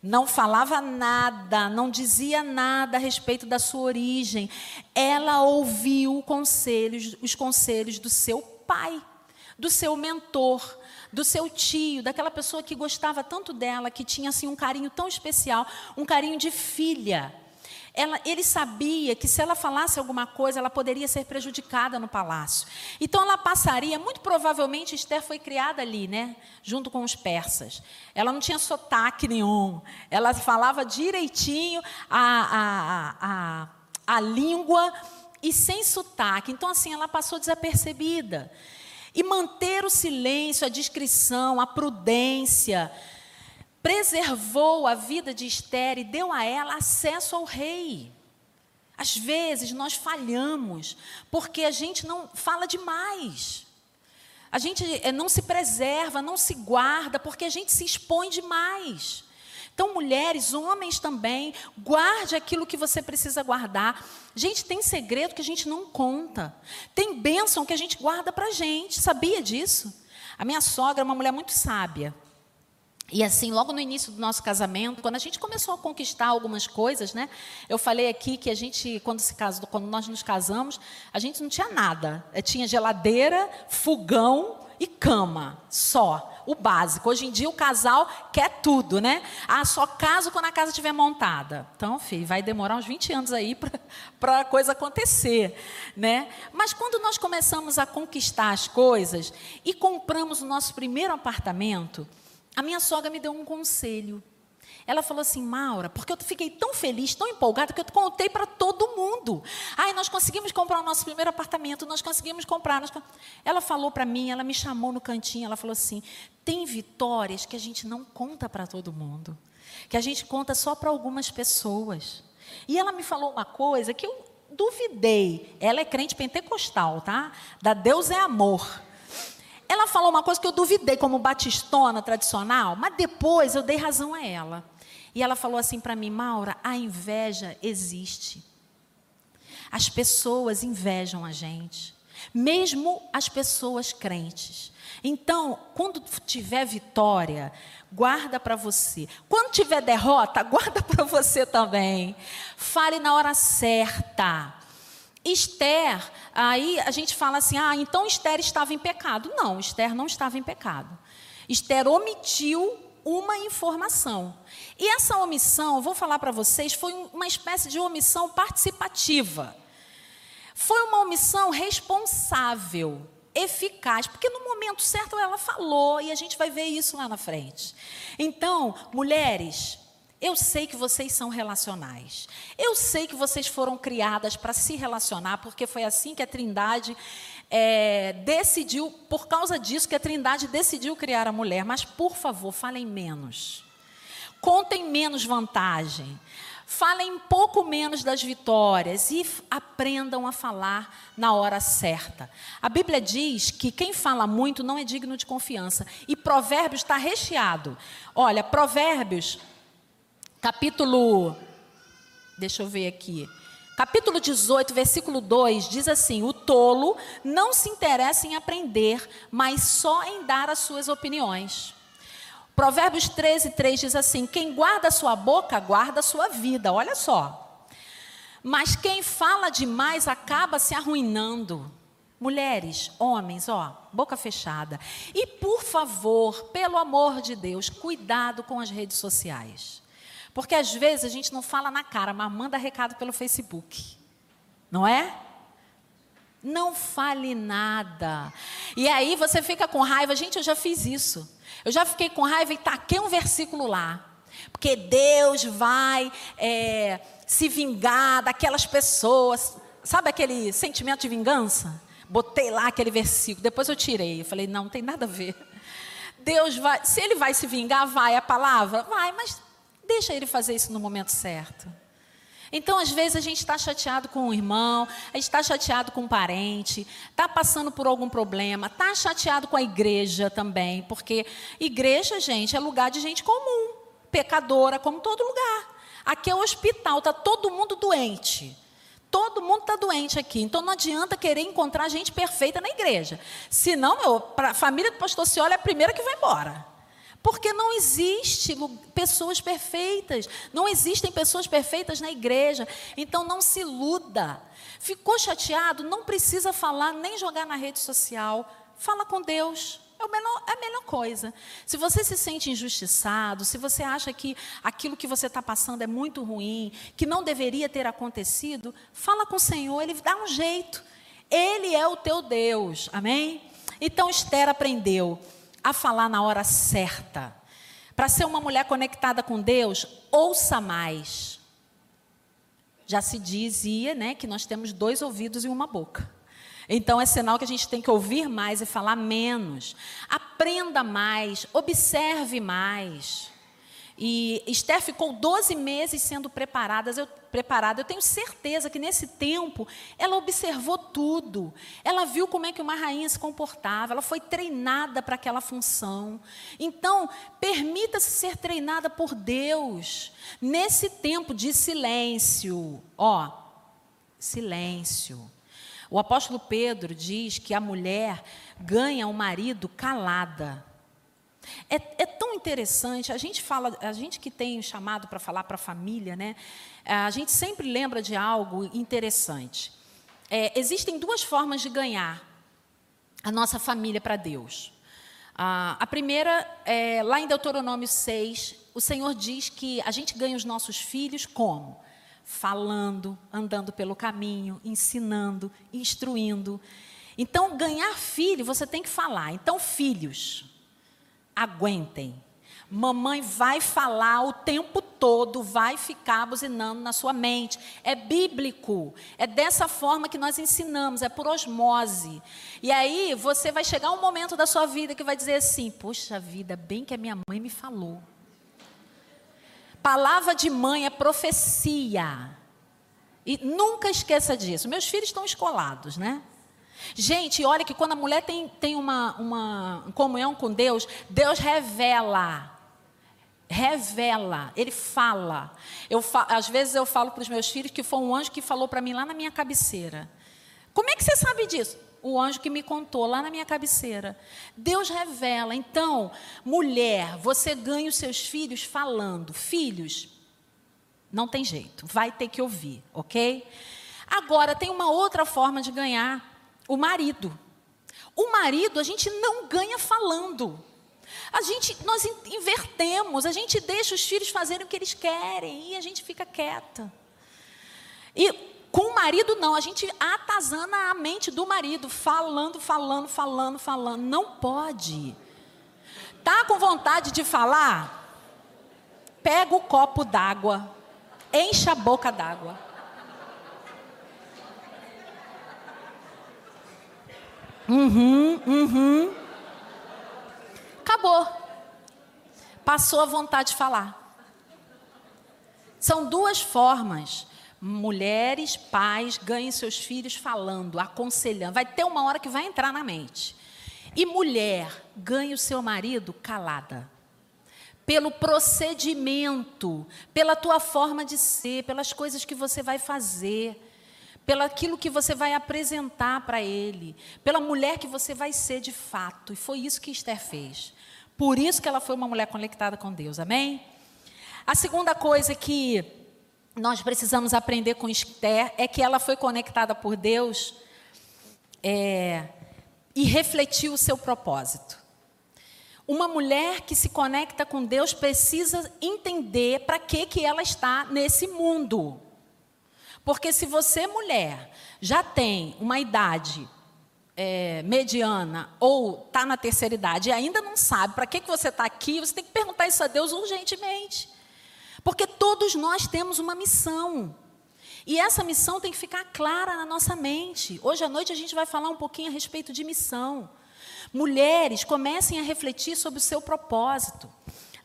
não falava nada, não dizia nada a respeito da sua origem. Ela ouviu conselhos, os conselhos do seu pai, do seu mentor, do seu tio, daquela pessoa que gostava tanto dela, que tinha assim um carinho tão especial, um carinho de filha. Ela, ele sabia que se ela falasse alguma coisa, ela poderia ser prejudicada no palácio. Então ela passaria, muito provavelmente Esther foi criada ali, né, junto com os persas. Ela não tinha sotaque nenhum. Ela falava direitinho a, a, a, a língua e sem sotaque. Então assim, ela passou desapercebida. E manter o silêncio, a discrição, a prudência, preservou a vida de Esther e deu a ela acesso ao rei. Às vezes nós falhamos porque a gente não fala demais. A gente eh, não se preserva, não se guarda, porque a gente se expõe demais. Então, mulheres, homens também, guarde aquilo que você precisa guardar. Gente, tem segredo que a gente não conta. Tem bênção que a gente guarda para a gente. Sabia disso? A minha sogra é uma mulher muito sábia. E assim, logo no início do nosso casamento, quando a gente começou a conquistar algumas coisas, né? Eu falei aqui que a gente, quando se casou, quando nós nos casamos, a gente não tinha nada. Tinha geladeira, fogão e cama, só, o básico. Hoje em dia o casal quer tudo, né? Ah, só caso quando a casa estiver montada. Então, filho, vai demorar uns 20 anos aí para [laughs] a coisa acontecer, né? Mas quando nós começamos a conquistar as coisas e compramos o nosso primeiro apartamento, a minha sogra me deu um conselho. Ela falou assim, Maura, porque eu fiquei tão feliz, tão empolgada, que eu contei para todo mundo. Ai, nós conseguimos comprar o nosso primeiro apartamento, nós conseguimos comprar. Nós... Ela falou para mim, ela me chamou no cantinho, ela falou assim: tem vitórias que a gente não conta para todo mundo, que a gente conta só para algumas pessoas. E ela me falou uma coisa que eu duvidei. Ela é crente pentecostal, tá? Da Deus é amor. Ela falou uma coisa que eu duvidei como batistona tradicional, mas depois eu dei razão a ela. E ela falou assim para mim, Maura, a inveja existe. As pessoas invejam a gente, mesmo as pessoas crentes. Então, quando tiver vitória, guarda para você. Quando tiver derrota, [laughs] guarda para você também. Fale na hora certa. Esther, aí a gente fala assim: ah, então Esther estava em pecado. Não, Esther não estava em pecado. Esther omitiu uma informação. E essa omissão, vou falar para vocês, foi uma espécie de omissão participativa. Foi uma omissão responsável, eficaz, porque no momento certo ela falou e a gente vai ver isso lá na frente. Então, mulheres, eu sei que vocês são relacionais. Eu sei que vocês foram criadas para se relacionar, porque foi assim que a Trindade é, decidiu, por causa disso que a Trindade decidiu criar a mulher. Mas, por favor, falem menos. Contem menos vantagem. falem pouco menos das vitórias e aprendam a falar na hora certa. A Bíblia diz que quem fala muito não é digno de confiança. E Provérbios está recheado. Olha, Provérbios, capítulo. Deixa eu ver aqui. Capítulo 18, versículo 2 diz assim: O tolo não se interessa em aprender, mas só em dar as suas opiniões. Provérbios 13, 3 diz assim: Quem guarda sua boca, guarda a sua vida. Olha só. Mas quem fala demais acaba se arruinando. Mulheres, homens, ó, boca fechada. E por favor, pelo amor de Deus, cuidado com as redes sociais. Porque às vezes a gente não fala na cara, mas manda recado pelo Facebook. Não é? Não fale nada. E aí você fica com raiva. Gente, eu já fiz isso. Eu já fiquei com raiva e taquei um versículo lá. Porque Deus vai é, se vingar daquelas pessoas. Sabe aquele sentimento de vingança? Botei lá aquele versículo. Depois eu tirei. Eu falei, não, não tem nada a ver. Deus vai. Se ele vai se vingar, vai a palavra? Vai, mas deixa ele fazer isso no momento certo. Então, às vezes, a gente está chateado com um irmão, a gente está chateado com um parente, está passando por algum problema, está chateado com a igreja também, porque igreja, gente, é lugar de gente comum, pecadora, como todo lugar. Aqui é o hospital, está todo mundo doente. Todo mundo está doente aqui, então não adianta querer encontrar gente perfeita na igreja. Senão, a família do pastor Ciola é a primeira que vai embora. Porque não existe pessoas perfeitas, não existem pessoas perfeitas na igreja. Então não se iluda. Ficou chateado? Não precisa falar nem jogar na rede social. Fala com Deus. É, menor, é a melhor coisa. Se você se sente injustiçado, se você acha que aquilo que você está passando é muito ruim, que não deveria ter acontecido, fala com o Senhor, Ele dá um jeito. Ele é o teu Deus. Amém? Então Esther aprendeu a falar na hora certa. Para ser uma mulher conectada com Deus, ouça mais. Já se dizia né, que nós temos dois ouvidos e uma boca. Então é sinal que a gente tem que ouvir mais e falar menos. Aprenda mais, observe mais. E Esther ficou 12 meses sendo preparada. Eu, preparada. Eu tenho certeza que nesse tempo ela observou tudo. Ela viu como é que uma rainha se comportava. Ela foi treinada para aquela função. Então, permita-se ser treinada por Deus. Nesse tempo de silêncio. Ó, silêncio. O apóstolo Pedro diz que a mulher ganha o marido calada. É, é, tão interessante, a gente fala, a gente que tem chamado para falar para a família, né? A gente sempre lembra de algo interessante. É, existem duas formas de ganhar a nossa família para Deus. Ah, a primeira, é, lá em Deuteronômio 6, o Senhor diz que a gente ganha os nossos filhos como? Falando, andando pelo caminho, ensinando, instruindo. Então, ganhar filho, você tem que falar. Então, filhos, aguentem. Mamãe vai falar o tempo todo, vai ficar buzinando na sua mente. É bíblico. É dessa forma que nós ensinamos, é por osmose. E aí você vai chegar um momento da sua vida que vai dizer assim: Poxa vida, bem que a minha mãe me falou. Palavra de mãe é profecia. E nunca esqueça disso. Meus filhos estão escolados, né? Gente, olha que quando a mulher tem, tem uma, uma comunhão com Deus, Deus revela. Revela, Ele fala. Eu, às vezes eu falo para os meus filhos que foi um anjo que falou para mim lá na minha cabeceira. Como é que você sabe disso? O anjo que me contou lá na minha cabeceira. Deus revela. Então, mulher, você ganha os seus filhos falando. Filhos, não tem jeito, vai ter que ouvir, ok? Agora, tem uma outra forma de ganhar o marido. O marido a gente não ganha falando. A gente, nós invertemos, a gente deixa os filhos fazerem o que eles querem e a gente fica quieta. E com o marido não, a gente atazana a mente do marido, falando, falando, falando, falando. Não pode. Tá com vontade de falar? Pega o copo d'água, enche a boca d'água. Uhum, uhum. Acabou. Passou a vontade de falar. São duas formas. Mulheres, pais, ganhem seus filhos falando, aconselhando. Vai ter uma hora que vai entrar na mente. E mulher, ganhe o seu marido calada. Pelo procedimento, pela tua forma de ser, pelas coisas que você vai fazer, pelo aquilo que você vai apresentar para ele, pela mulher que você vai ser de fato. E foi isso que Esther fez. Por isso que ela foi uma mulher conectada com Deus. Amém? A segunda coisa que nós precisamos aprender com Esther é que ela foi conectada por Deus é, e refletiu o seu propósito. Uma mulher que se conecta com Deus precisa entender para que, que ela está nesse mundo. Porque se você, mulher, já tem uma idade é, mediana ou está na terceira idade e ainda não sabe para que, que você está aqui, você tem que perguntar isso a Deus urgentemente. Porque todos nós temos uma missão. E essa missão tem que ficar clara na nossa mente. Hoje à noite a gente vai falar um pouquinho a respeito de missão. Mulheres, comecem a refletir sobre o seu propósito.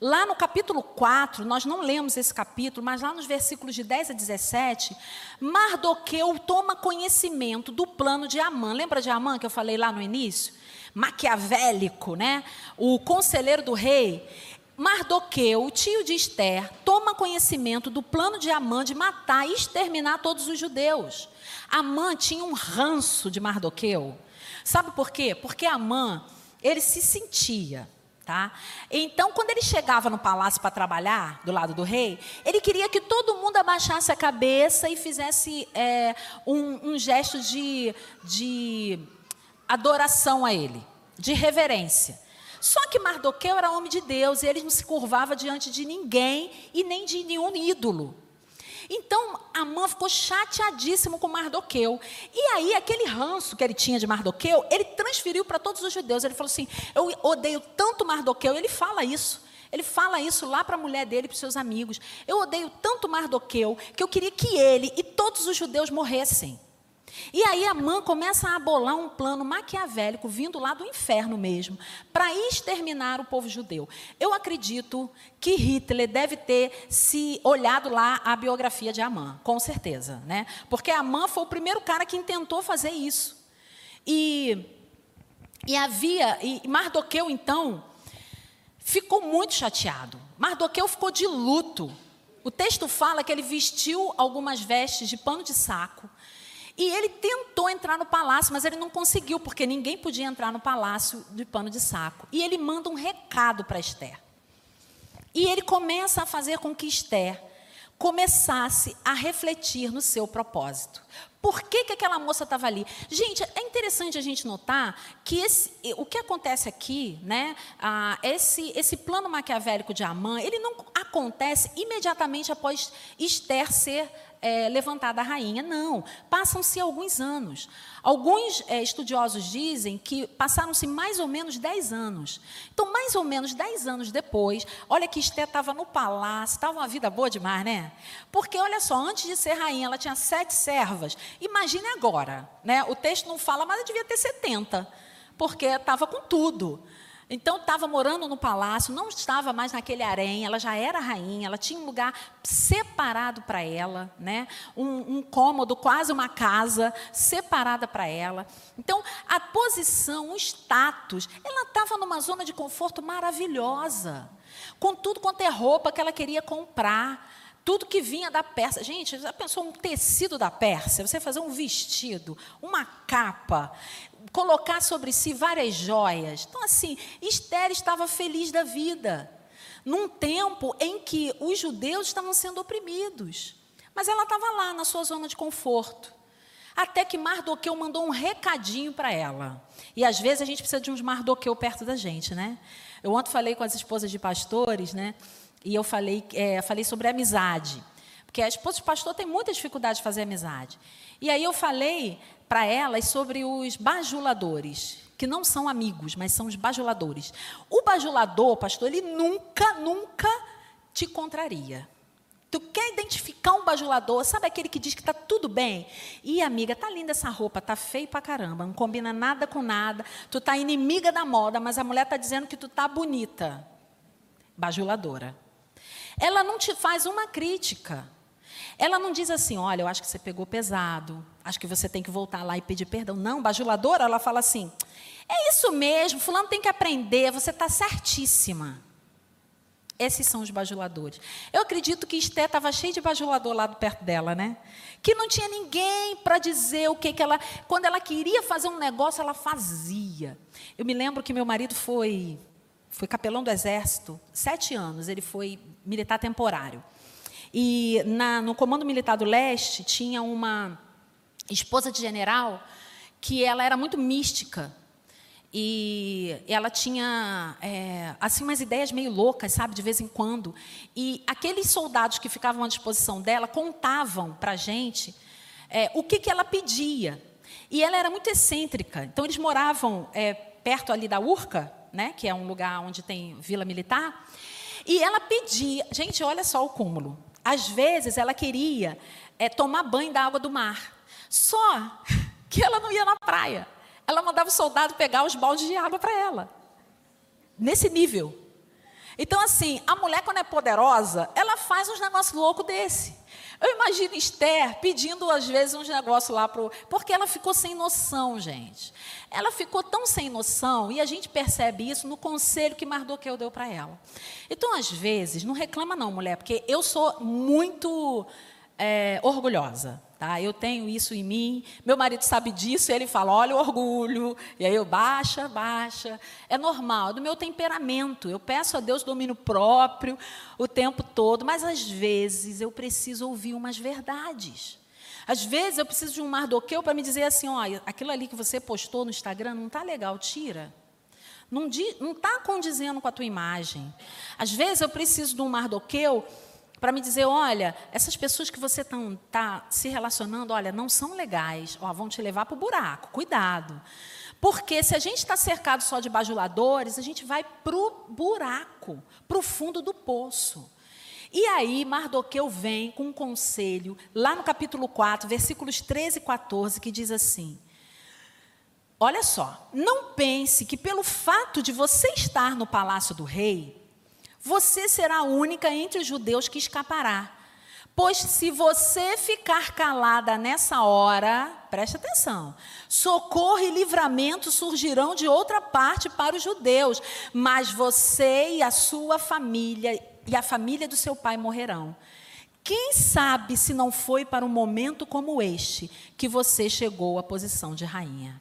Lá no capítulo 4, nós não lemos esse capítulo, mas lá nos versículos de 10 a 17, Mardoqueu toma conhecimento do plano de Amã. Lembra de Amã que eu falei lá no início? Maquiavélico, né? O conselheiro do rei. Mardoqueu, tio de Esther, toma conhecimento do plano de Amã de matar e exterminar todos os judeus. Amã tinha um ranço de Mardoqueu. Sabe por quê? Porque Amã, ele se sentia, tá? Então, quando ele chegava no palácio para trabalhar, do lado do rei, ele queria que todo mundo abaixasse a cabeça e fizesse é, um, um gesto de, de adoração a ele, de reverência. Só que Mardoqueu era homem de Deus e ele não se curvava diante de ninguém e nem de nenhum ídolo. Então, Amã ficou chateadíssimo com Mardoqueu. E aí, aquele ranço que ele tinha de Mardoqueu, ele transferiu para todos os judeus. Ele falou assim: Eu odeio tanto Mardoqueu. Ele fala isso. Ele fala isso lá para a mulher dele, para os seus amigos. Eu odeio tanto Mardoqueu que eu queria que ele e todos os judeus morressem. E aí a mãe começa a bolar um plano maquiavélico, vindo lá do inferno mesmo, para exterminar o povo judeu. Eu acredito que Hitler deve ter se olhado lá a biografia de Amã, com certeza, né? Porque Amã foi o primeiro cara que tentou fazer isso. E, e havia, e Mardoqueu então ficou muito chateado. Mardoqueu ficou de luto. O texto fala que ele vestiu algumas vestes de pano de saco e ele tentou entrar no palácio, mas ele não conseguiu, porque ninguém podia entrar no palácio de pano de saco. E ele manda um recado para Esther. E ele começa a fazer com que Esther começasse a refletir no seu propósito. Por que, que aquela moça estava ali? Gente, é interessante a gente notar que esse, o que acontece aqui, né, ah, esse, esse plano maquiavélico de Amã, ele não acontece imediatamente após Esther ser é, levantada a rainha. Não, passam-se alguns anos. Alguns é, estudiosos dizem que passaram-se mais ou menos 10 anos. Então, mais ou menos 10 anos depois, olha que Esté estava no palácio, estava uma vida boa demais, né? Porque, olha só, antes de ser rainha, ela tinha sete servas. Imagine agora, né? O texto não fala, mas devia ter 70, porque estava com tudo. Então estava morando no palácio, não estava mais naquele harém, ela já era rainha, ela tinha um lugar separado para ela, né? Um, um, cômodo, quase uma casa separada para ela. Então a posição, o status, ela estava numa zona de conforto maravilhosa, com tudo quanto é roupa que ela queria comprar. Tudo que vinha da Pérsia. Gente, já pensou um tecido da Pérsia? Você fazer um vestido, uma capa, colocar sobre si várias joias. Então, assim, Esther estava feliz da vida, num tempo em que os judeus estavam sendo oprimidos. Mas ela estava lá, na sua zona de conforto. Até que Mardoqueu mandou um recadinho para ela. E às vezes a gente precisa de uns Mardoqueu perto da gente, né? Eu ontem falei com as esposas de pastores, né? E eu falei, é, falei sobre amizade. Porque a esposa de pastor tem muita dificuldade de fazer amizade. E aí eu falei para elas sobre os bajuladores, que não são amigos, mas são os bajuladores. O bajulador, pastor, ele nunca, nunca te contraria. Tu quer identificar um bajulador, sabe aquele que diz que está tudo bem? E amiga, tá linda essa roupa, tá feio pra caramba, não combina nada com nada. Tu tá inimiga da moda, mas a mulher tá dizendo que tu tá bonita. Bajuladora. Ela não te faz uma crítica. Ela não diz assim, olha, eu acho que você pegou pesado, acho que você tem que voltar lá e pedir perdão. Não, bajuladora, ela fala assim, é isso mesmo, fulano tem que aprender, você está certíssima. Esses são os bajuladores. Eu acredito que Esté estava cheio de bajulador lá perto dela, né? Que não tinha ninguém para dizer o que, que ela. Quando ela queria fazer um negócio, ela fazia. Eu me lembro que meu marido foi, foi capelão do exército, sete anos, ele foi militar temporário. E na, no Comando Militar do Leste tinha uma esposa de general que ela era muito mística. E ela tinha é, assim umas ideias meio loucas, sabe, de vez em quando. E aqueles soldados que ficavam à disposição dela contavam para a gente é, o que, que ela pedia. E ela era muito excêntrica. Então eles moravam é, perto ali da Urca, né, que é um lugar onde tem vila militar. E ela pedia, gente, olha só o cúmulo. Às vezes ela queria é, tomar banho da água do mar. Só [laughs] que ela não ia na praia. Ela mandava o soldado pegar os baldes de água para ela. Nesse nível. Então, assim, a mulher, quando é poderosa, ela faz uns negócios loucos desse. Eu imagino Esther pedindo, às vezes, uns negócios lá para o. Porque ela ficou sem noção, gente. Ela ficou tão sem noção, e a gente percebe isso no conselho que Mardoqueu deu para ela. Então, às vezes, não reclama, não, mulher, porque eu sou muito é, orgulhosa. Tá? Eu tenho isso em mim, meu marido sabe disso, e ele fala: olha o orgulho, e aí eu baixa, baixa. É normal, é do meu temperamento. Eu peço a Deus domínio próprio o tempo todo, mas às vezes eu preciso ouvir umas verdades. Às vezes eu preciso de um mardoqueu para me dizer assim: olha, aquilo ali que você postou no Instagram não está legal, tira. Não está condizendo com a tua imagem. Às vezes eu preciso de um mardoqueu para me dizer, olha, essas pessoas que você está tá se relacionando, olha, não são legais, ó, vão te levar para o buraco, cuidado. Porque se a gente está cercado só de bajuladores, a gente vai para o buraco, para o fundo do poço. E aí Mardoqueu vem com um conselho, lá no capítulo 4, versículos 13 e 14, que diz assim: Olha só, não pense que pelo fato de você estar no palácio do rei, você será a única entre os judeus que escapará. Pois se você ficar calada nessa hora, preste atenção, socorro e livramento surgirão de outra parte para os judeus, mas você e a sua família e a família do seu pai morrerão. Quem sabe se não foi para um momento como este que você chegou à posição de rainha?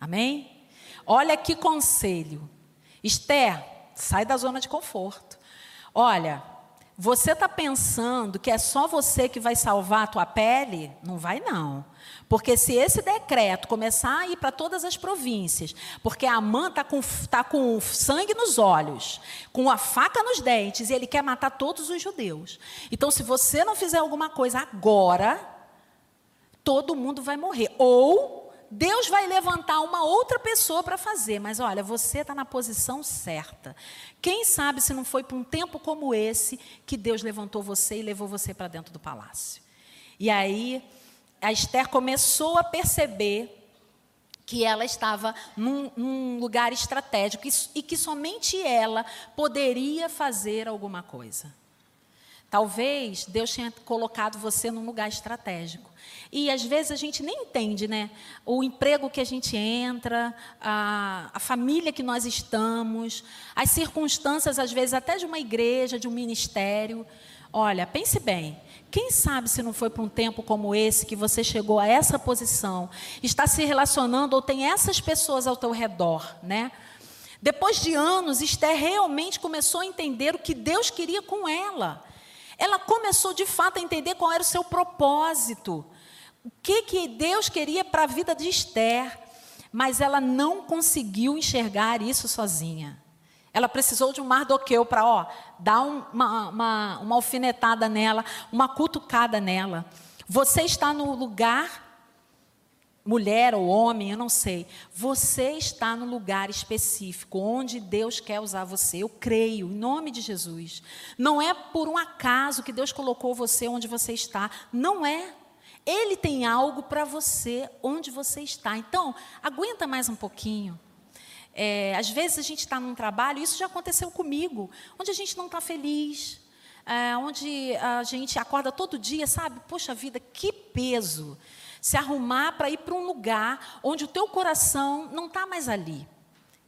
Amém? Olha que conselho. Esther, Sai da zona de conforto. Olha, você está pensando que é só você que vai salvar a tua pele? Não vai, não. Porque se esse decreto começar a ir para todas as províncias, porque a Amã está com, tá com sangue nos olhos, com a faca nos dentes, e ele quer matar todos os judeus. Então, se você não fizer alguma coisa agora, todo mundo vai morrer. Ou Deus vai levantar uma outra pessoa para fazer, mas olha, você está na posição certa. Quem sabe se não foi para um tempo como esse que Deus levantou você e levou você para dentro do palácio. E aí, a Esther começou a perceber que ela estava num, num lugar estratégico e, e que somente ela poderia fazer alguma coisa. Talvez Deus tenha colocado você num lugar estratégico. E às vezes a gente nem entende, né? O emprego que a gente entra, a, a, família que nós estamos, as circunstâncias, às vezes, até de uma igreja, de um ministério. Olha, pense bem. Quem sabe se não foi para um tempo como esse que você chegou a essa posição, está se relacionando ou tem essas pessoas ao teu redor, né? Depois de anos, Esther realmente começou a entender o que Deus queria com ela. Ela começou de fato a entender qual era o seu propósito, o que, que Deus queria para a vida de Esther, mas ela não conseguiu enxergar isso sozinha. Ela precisou de um Mardoqueu para, ó, dar uma, uma, uma alfinetada nela, uma cutucada nela. Você está no lugar mulher ou homem, eu não sei. Você está no lugar específico onde Deus quer usar você. Eu creio, em nome de Jesus. Não é por um acaso que Deus colocou você onde você está. Não é. Ele tem algo para você onde você está. Então, aguenta mais um pouquinho. É, às vezes a gente está num trabalho, isso já aconteceu comigo, onde a gente não está feliz, é, onde a gente acorda todo dia, sabe? Poxa vida, que peso se arrumar para ir para um lugar onde o teu coração não está mais ali.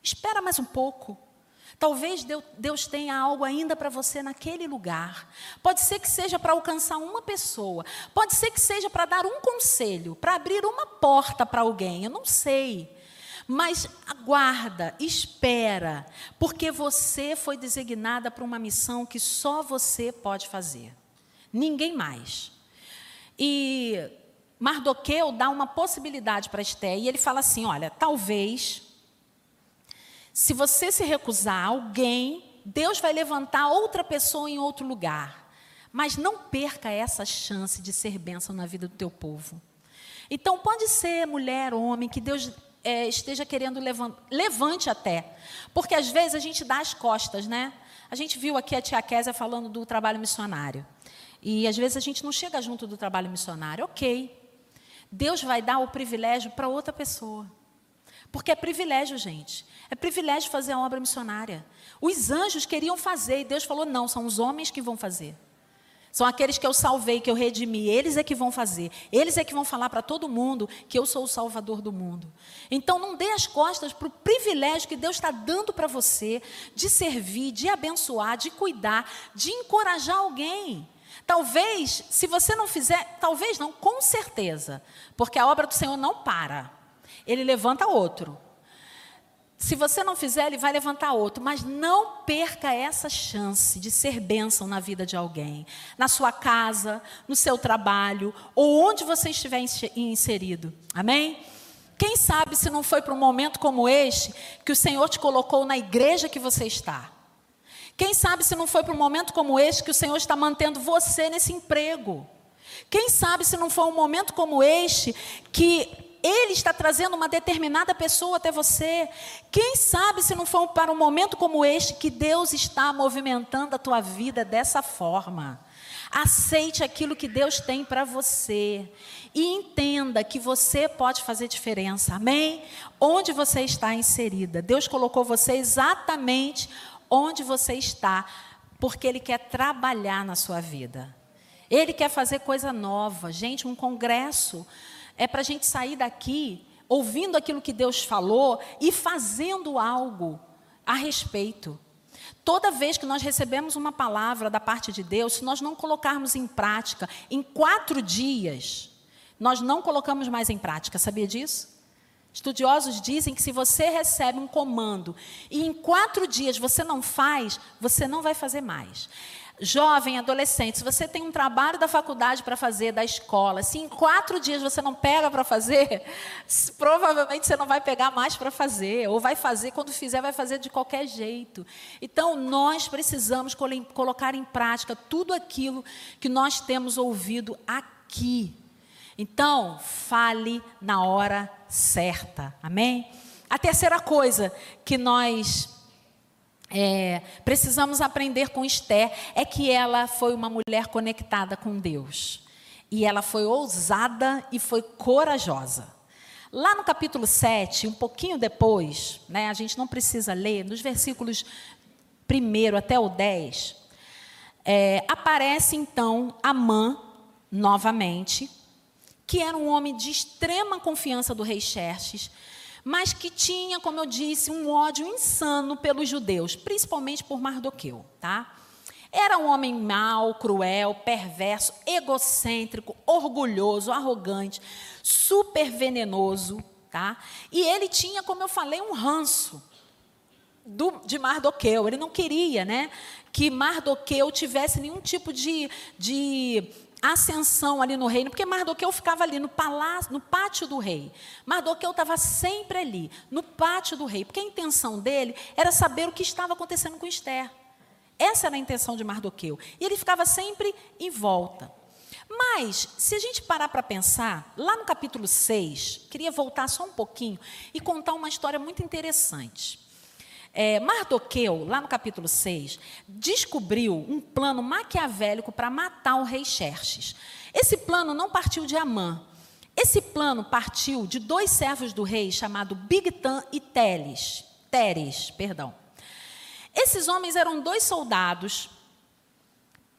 Espera mais um pouco. Talvez Deus tenha algo ainda para você naquele lugar. Pode ser que seja para alcançar uma pessoa. Pode ser que seja para dar um conselho, para abrir uma porta para alguém. Eu não sei. Mas aguarda, espera, porque você foi designada para uma missão que só você pode fazer. Ninguém mais. E Mardoqueu dá uma possibilidade para Esté e ele fala assim: olha, talvez se você se recusar alguém, Deus vai levantar outra pessoa em outro lugar. Mas não perca essa chance de ser bênção na vida do teu povo. Então, pode ser mulher, homem, que Deus é, esteja querendo levantar, levante até. Porque às vezes a gente dá as costas, né? A gente viu aqui a tia Késia falando do trabalho missionário. E às vezes a gente não chega junto do trabalho missionário. Ok. Deus vai dar o privilégio para outra pessoa. Porque é privilégio, gente. É privilégio fazer a obra missionária. Os anjos queriam fazer e Deus falou: não, são os homens que vão fazer. São aqueles que eu salvei, que eu redimi, eles é que vão fazer. Eles é que vão falar para todo mundo que eu sou o salvador do mundo. Então não dê as costas para o privilégio que Deus está dando para você de servir, de abençoar, de cuidar, de encorajar alguém. Talvez, se você não fizer, talvez não, com certeza, porque a obra do Senhor não para. Ele levanta outro. Se você não fizer, ele vai levantar outro, mas não perca essa chance de ser bênção na vida de alguém, na sua casa, no seu trabalho, ou onde você estiver inserido. Amém? Quem sabe se não foi para um momento como este que o Senhor te colocou na igreja que você está? Quem sabe se não foi para um momento como este que o Senhor está mantendo você nesse emprego? Quem sabe se não foi um momento como este que ele está trazendo uma determinada pessoa até você. Quem sabe se não for para um momento como este que Deus está movimentando a tua vida dessa forma. Aceite aquilo que Deus tem para você e entenda que você pode fazer diferença. Amém? Onde você está inserida. Deus colocou você exatamente onde você está, porque ele quer trabalhar na sua vida. Ele quer fazer coisa nova. Gente, um congresso é para a gente sair daqui ouvindo aquilo que Deus falou e fazendo algo a respeito. Toda vez que nós recebemos uma palavra da parte de Deus, se nós não colocarmos em prática, em quatro dias, nós não colocamos mais em prática, sabia disso? Estudiosos dizem que se você recebe um comando e em quatro dias você não faz, você não vai fazer mais. Jovem, adolescente, se você tem um trabalho da faculdade para fazer, da escola, se em quatro dias você não pega para fazer, [laughs] provavelmente você não vai pegar mais para fazer, ou vai fazer, quando fizer, vai fazer de qualquer jeito. Então, nós precisamos colocar em prática tudo aquilo que nós temos ouvido aqui. Então, fale na hora certa, amém? A terceira coisa que nós é, precisamos aprender com Esther é que ela foi uma mulher conectada com Deus. E ela foi ousada e foi corajosa. Lá no capítulo 7, um pouquinho depois, né, a gente não precisa ler, nos versículos 1 até o 10, é, aparece então Amã novamente, que era um homem de extrema confiança do rei Xerxes, mas que tinha, como eu disse, um ódio insano pelos judeus, principalmente por Mardoqueu, tá? Era um homem mau, cruel, perverso, egocêntrico, orgulhoso, arrogante, super venenoso, tá? E ele tinha, como eu falei, um ranço do, de Mardoqueu. Ele não queria, né, que Mardoqueu tivesse nenhum tipo de, de ascensão ali no reino, porque Mardoqueu ficava ali no palácio, no pátio do rei. Mardoqueu estava sempre ali, no pátio do rei, porque a intenção dele era saber o que estava acontecendo com Esther. Essa era a intenção de Mardoqueu. E ele ficava sempre em volta. Mas, se a gente parar para pensar, lá no capítulo 6, queria voltar só um pouquinho e contar uma história muito interessante. É, Mardoqueu, lá no capítulo 6, descobriu um plano maquiavélico para matar o rei Xerxes. Esse plano não partiu de Amã. Esse plano partiu de dois servos do rei, chamados Bigtan e Teles. Teres, perdão. Esses homens eram dois soldados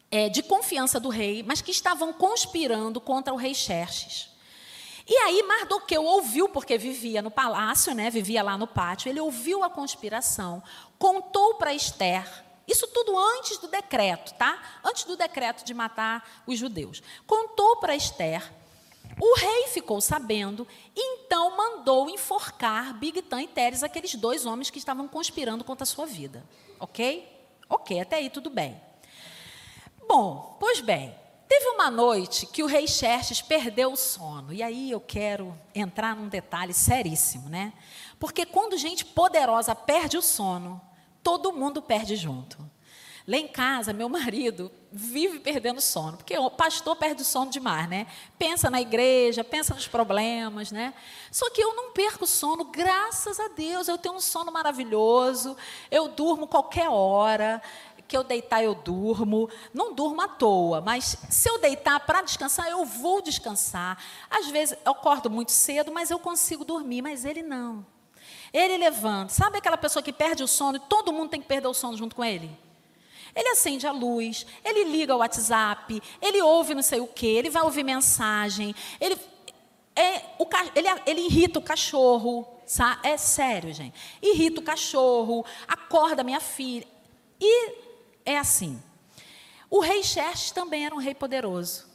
é, de confiança do rei, mas que estavam conspirando contra o rei Xerxes. E aí Mardoqueu ouviu, porque vivia no palácio, né, vivia lá no pátio, ele ouviu a conspiração, contou para Esther, isso tudo antes do decreto, tá? Antes do decreto de matar os judeus. Contou para Esther, o rei ficou sabendo, então mandou enforcar Bigtan e Teres, aqueles dois homens que estavam conspirando contra a sua vida. Ok? Ok, até aí tudo bem. Bom, pois bem, Teve uma noite que o rei Xerxes perdeu o sono. E aí eu quero entrar num detalhe seríssimo, né? Porque quando gente poderosa perde o sono, todo mundo perde junto. Lá em casa, meu marido vive perdendo sono, porque o pastor perde o sono demais, né? Pensa na igreja, pensa nos problemas, né? Só que eu não perco sono, graças a Deus. Eu tenho um sono maravilhoso, eu durmo qualquer hora, que eu deitar eu durmo, não durmo à toa, mas se eu deitar para descansar, eu vou descansar. Às vezes eu acordo muito cedo, mas eu consigo dormir, mas ele não. Ele levanta. Sabe aquela pessoa que perde o sono e todo mundo tem que perder o sono junto com ele? Ele acende a luz, ele liga o WhatsApp, ele ouve não sei o quê, ele vai ouvir mensagem, ele, é, o, ele, ele irrita o cachorro, sabe? é sério, gente. Irrita o cachorro, acorda minha filha. E é assim. O rei Xerxes também era um rei poderoso.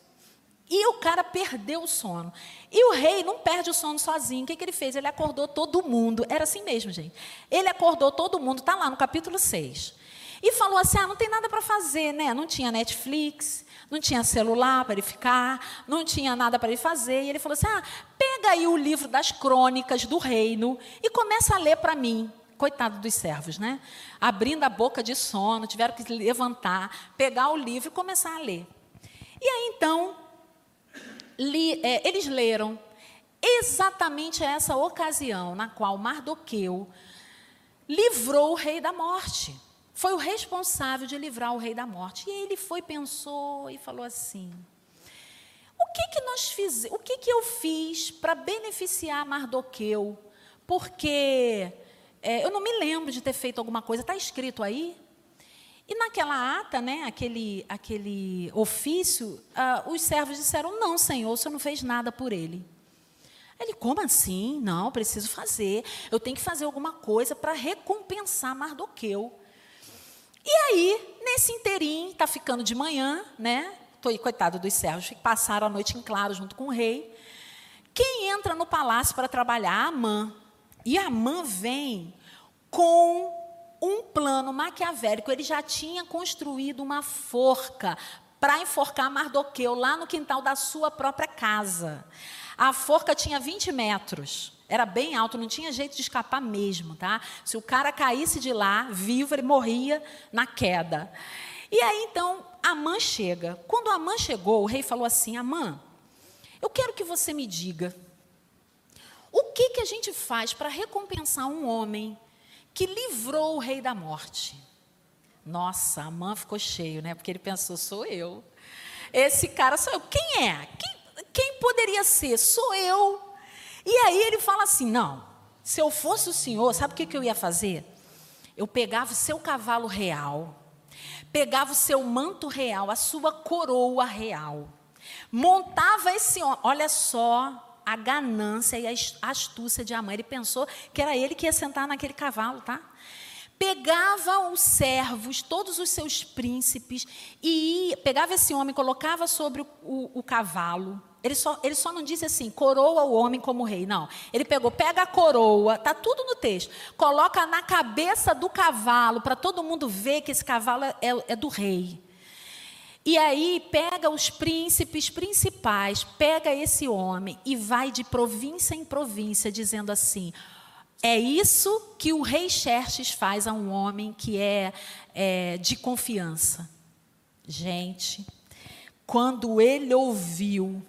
E o cara perdeu o sono. E o rei não perde o sono sozinho. O que, que ele fez? Ele acordou todo mundo. Era assim mesmo, gente. Ele acordou todo mundo, está lá no capítulo 6. E falou assim: ah, não tem nada para fazer, né? Não tinha Netflix, não tinha celular para ele ficar, não tinha nada para ele fazer. E ele falou assim: ah, pega aí o livro das crônicas do reino e começa a ler para mim. Coitado dos servos, né? Abrindo a boca de sono, tiveram que levantar, pegar o livro e começar a ler. E aí então, li, é, eles leram exatamente essa ocasião na qual Mardoqueu livrou o rei da morte. Foi o responsável de livrar o rei da morte. E ele foi, pensou e falou assim: o que que nós fizemos? O que que eu fiz para beneficiar Mardoqueu? Porque é, eu não me lembro de ter feito alguma coisa, está escrito aí? E naquela ata, né, aquele, aquele ofício, uh, os servos disseram: Não, senhor, o senhor não fez nada por ele. Ele, como assim? Não, preciso fazer. Eu tenho que fazer alguma coisa para recompensar Mardoqueu. E aí, nesse inteirinho, está ficando de manhã, né? Tô, coitado dos servos, que passaram a noite em claro junto com o rei. Quem entra no palácio para trabalhar? Amã. E Amã vem com um plano maquiavélico. Ele já tinha construído uma forca para enforcar Mardoqueu lá no quintal da sua própria casa. A forca tinha 20 metros. Era bem alto, não tinha jeito de escapar mesmo, tá? Se o cara caísse de lá, vivo, ele morria na queda. E aí então Amã chega. Quando Amã chegou, o rei falou assim: Amã, eu quero que você me diga o que, que a gente faz para recompensar um homem que livrou o rei da morte? Nossa, a mãe ficou cheio, né? Porque ele pensou, sou eu. Esse cara sou eu. Quem é? Quem, quem poderia ser? Sou eu. E aí ele fala assim: não, se eu fosse o senhor, sabe o que, que eu ia fazer? Eu pegava o seu cavalo real, pegava o seu manto real, a sua coroa real, montava esse. Olha só, a ganância e a astúcia de Amã. Ele pensou que era ele que ia sentar naquele cavalo, tá? Pegava os servos, todos os seus príncipes, e ia, pegava esse homem, colocava sobre o, o, o cavalo. Ele só, ele só não disse assim, coroa o homem como rei. Não. Ele pegou, pega a coroa, está tudo no texto, coloca na cabeça do cavalo, para todo mundo ver que esse cavalo é, é do rei. E aí pega os príncipes principais, pega esse homem e vai de província em província dizendo assim: é isso que o rei Xerxes faz a um homem que é, é de confiança. Gente, quando ele ouviu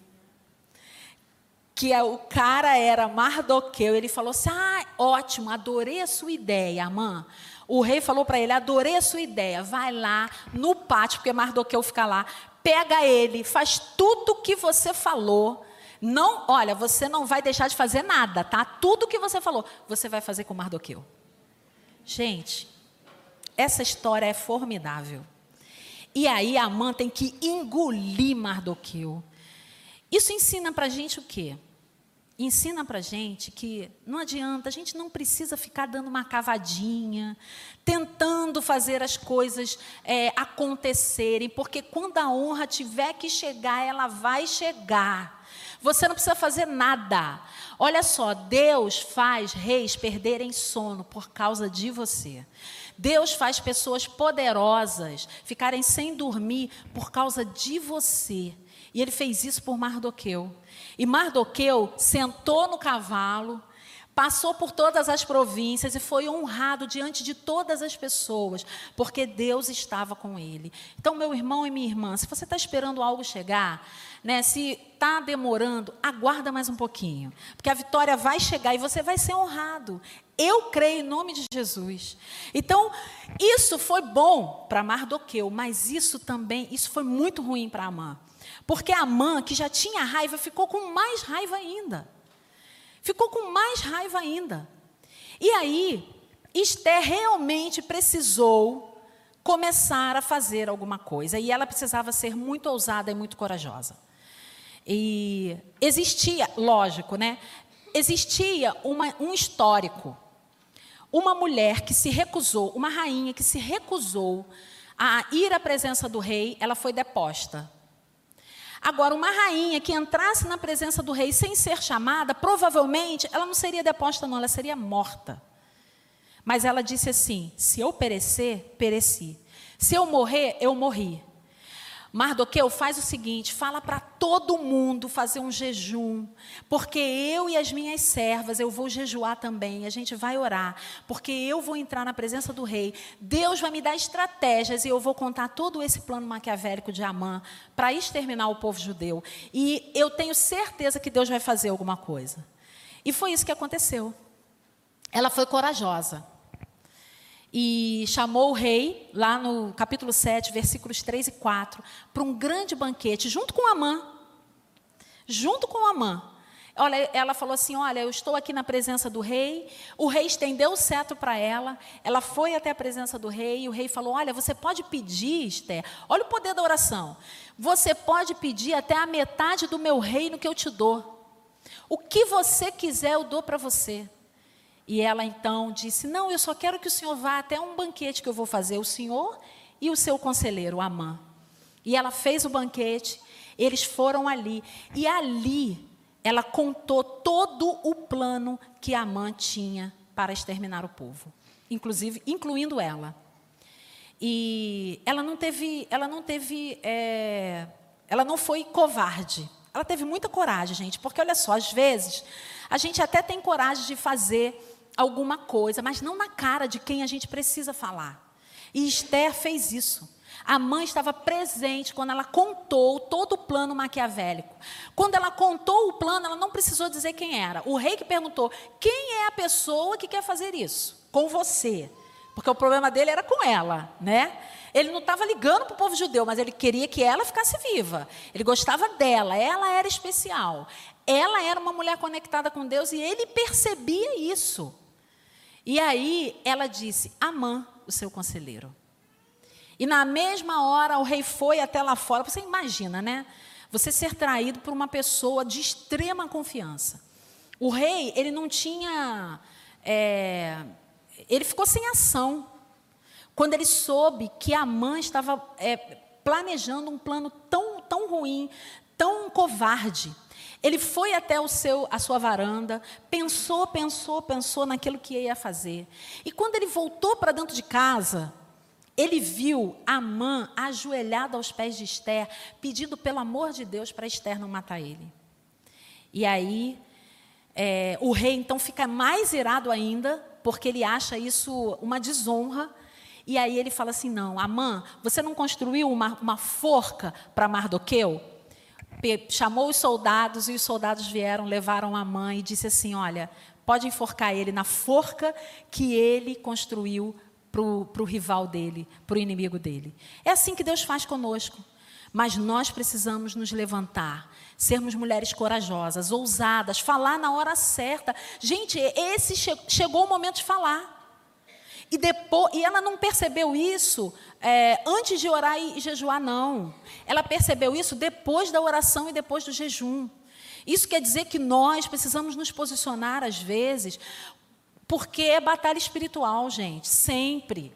que o cara era Mardoqueu, ele falou assim: ah, ótimo, adorei a sua ideia, Amã. O rei falou para ele: adorei a sua ideia, vai lá no pátio, porque Mardoqueu fica lá, pega ele, faz tudo o que você falou. Não, olha, você não vai deixar de fazer nada, tá? Tudo o que você falou, você vai fazer com Mardoqueu. Gente, essa história é formidável. E aí Amã tem que engolir Mardoqueu. Isso ensina para gente o quê? Ensina para gente que não adianta, a gente não precisa ficar dando uma cavadinha, tentando fazer as coisas é, acontecerem, porque quando a honra tiver que chegar, ela vai chegar. Você não precisa fazer nada. Olha só, Deus faz reis perderem sono por causa de você. Deus faz pessoas poderosas ficarem sem dormir por causa de você. E ele fez isso por Mardoqueu. E Mardoqueu sentou no cavalo, passou por todas as províncias e foi honrado diante de todas as pessoas, porque Deus estava com ele. Então, meu irmão e minha irmã, se você está esperando algo chegar, né, se está demorando, aguarda mais um pouquinho, porque a vitória vai chegar e você vai ser honrado. Eu creio em nome de Jesus. Então, isso foi bom para Mardoqueu, mas isso também, isso foi muito ruim para Amã. Porque a mãe, que já tinha raiva, ficou com mais raiva ainda. Ficou com mais raiva ainda. E aí, Esther realmente precisou começar a fazer alguma coisa. E ela precisava ser muito ousada e muito corajosa. E existia, lógico, né? Existia uma, um histórico. Uma mulher que se recusou, uma rainha que se recusou a ir à presença do rei, ela foi deposta. Agora, uma rainha que entrasse na presença do rei sem ser chamada, provavelmente ela não seria deposta, não, ela seria morta. Mas ela disse assim: se eu perecer, pereci. Se eu morrer, eu morri. Mardoqueu faz o seguinte: fala para todo mundo fazer um jejum, porque eu e as minhas servas, eu vou jejuar também, a gente vai orar, porque eu vou entrar na presença do rei. Deus vai me dar estratégias e eu vou contar todo esse plano maquiavélico de Amã para exterminar o povo judeu. E eu tenho certeza que Deus vai fazer alguma coisa. E foi isso que aconteceu. Ela foi corajosa e chamou o rei, lá no capítulo 7, versículos 3 e 4, para um grande banquete, junto com Amã. Junto com Amã. Olha, ela falou assim: Olha, eu estou aqui na presença do rei. O rei estendeu o cetro para ela. Ela foi até a presença do rei. E o rei falou: Olha, você pode pedir, Esther. Olha o poder da oração. Você pode pedir até a metade do meu reino que eu te dou. O que você quiser, eu dou para você. E ela então disse: Não, eu só quero que o senhor vá até um banquete que eu vou fazer, o senhor e o seu conselheiro, Amã. E ela fez o banquete, eles foram ali. E ali ela contou todo o plano que Amã tinha para exterminar o povo, inclusive incluindo ela. E ela não teve, ela não teve, é, ela não foi covarde. Ela teve muita coragem, gente, porque olha só, às vezes a gente até tem coragem de fazer alguma coisa, mas não na cara de quem a gente precisa falar. E Esther fez isso. A mãe estava presente quando ela contou todo o plano maquiavélico. Quando ela contou o plano, ela não precisou dizer quem era. O rei que perguntou: quem é a pessoa que quer fazer isso? Com você. Porque o problema dele era com ela, né? Ele não estava ligando para o povo judeu, mas ele queria que ela ficasse viva. Ele gostava dela, ela era especial. Ela era uma mulher conectada com Deus e ele percebia isso. E aí ela disse: Amã, o seu conselheiro. E na mesma hora o rei foi até lá fora. Você imagina, né? Você ser traído por uma pessoa de extrema confiança. O rei, ele não tinha. É, ele ficou sem ação. Quando ele soube que a mãe estava é, planejando um plano tão, tão ruim, tão covarde. Ele foi até o seu, a sua varanda, pensou, pensou, pensou naquilo que ia fazer. E quando ele voltou para dentro de casa, ele viu Amã ajoelhada aos pés de Esther, pedindo pelo amor de Deus para Esther não matar ele. E aí, é, o rei então fica mais irado ainda, porque ele acha isso uma desonra. E aí ele fala assim: não, Amã, você não construiu uma, uma forca para Mardoqueu? Chamou os soldados e os soldados vieram, levaram a mãe e disse assim: Olha, pode enforcar ele na forca que ele construiu para o rival dele, para o inimigo dele. É assim que Deus faz conosco. Mas nós precisamos nos levantar, sermos mulheres corajosas, ousadas, falar na hora certa. Gente, esse che chegou o momento de falar. E, depois, e ela não percebeu isso é, antes de orar e, jejuar, não. Ela percebeu isso depois da oração e depois do jejum. Isso quer dizer que nós precisamos nos posicionar, às vezes, porque é batalha espiritual, gente, sempre.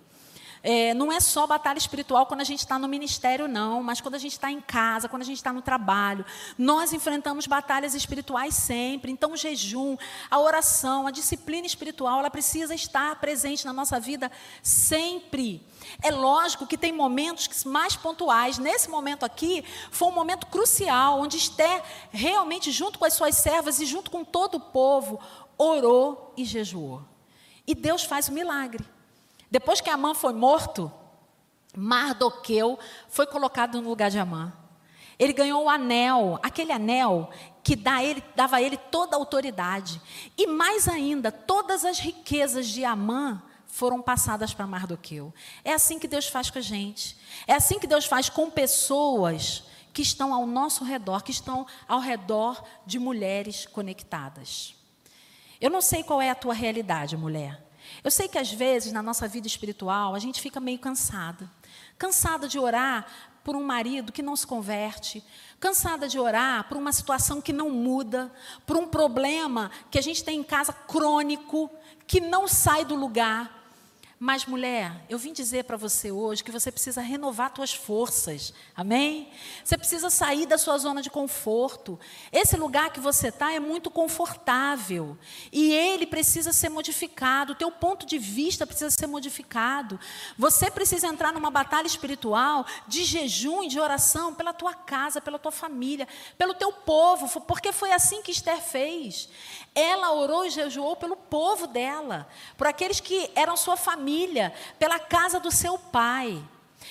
É, não é só batalha espiritual quando a gente está no ministério, não, mas quando a gente está em casa, quando a gente está no trabalho. Nós enfrentamos batalhas espirituais sempre. Então, o jejum, a oração, a disciplina espiritual, ela precisa estar presente na nossa vida sempre. É lógico que tem momentos mais pontuais. Nesse momento aqui, foi um momento crucial, onde Esther, realmente, junto com as suas servas e junto com todo o povo, orou e jejuou. E Deus faz o milagre. Depois que Amã foi morto, Mardoqueu foi colocado no lugar de Amã. Ele ganhou o anel, aquele anel que dá ele, dava a ele toda a autoridade. E mais ainda, todas as riquezas de Amã foram passadas para Mardoqueu. É assim que Deus faz com a gente. É assim que Deus faz com pessoas que estão ao nosso redor, que estão ao redor de mulheres conectadas. Eu não sei qual é a tua realidade, mulher. Eu sei que às vezes na nossa vida espiritual a gente fica meio cansada. Cansada de orar por um marido que não se converte, cansada de orar por uma situação que não muda, por um problema que a gente tem em casa crônico, que não sai do lugar. Mas, mulher, eu vim dizer para você hoje que você precisa renovar suas forças. Amém? Você precisa sair da sua zona de conforto. Esse lugar que você está é muito confortável. E ele precisa ser modificado. O teu ponto de vista precisa ser modificado. Você precisa entrar numa batalha espiritual de jejum e de oração pela tua casa, pela tua família, pelo teu povo. Porque foi assim que Esther fez. Ela orou e jejuou pelo povo dela, por aqueles que eram sua família, pela casa do seu pai.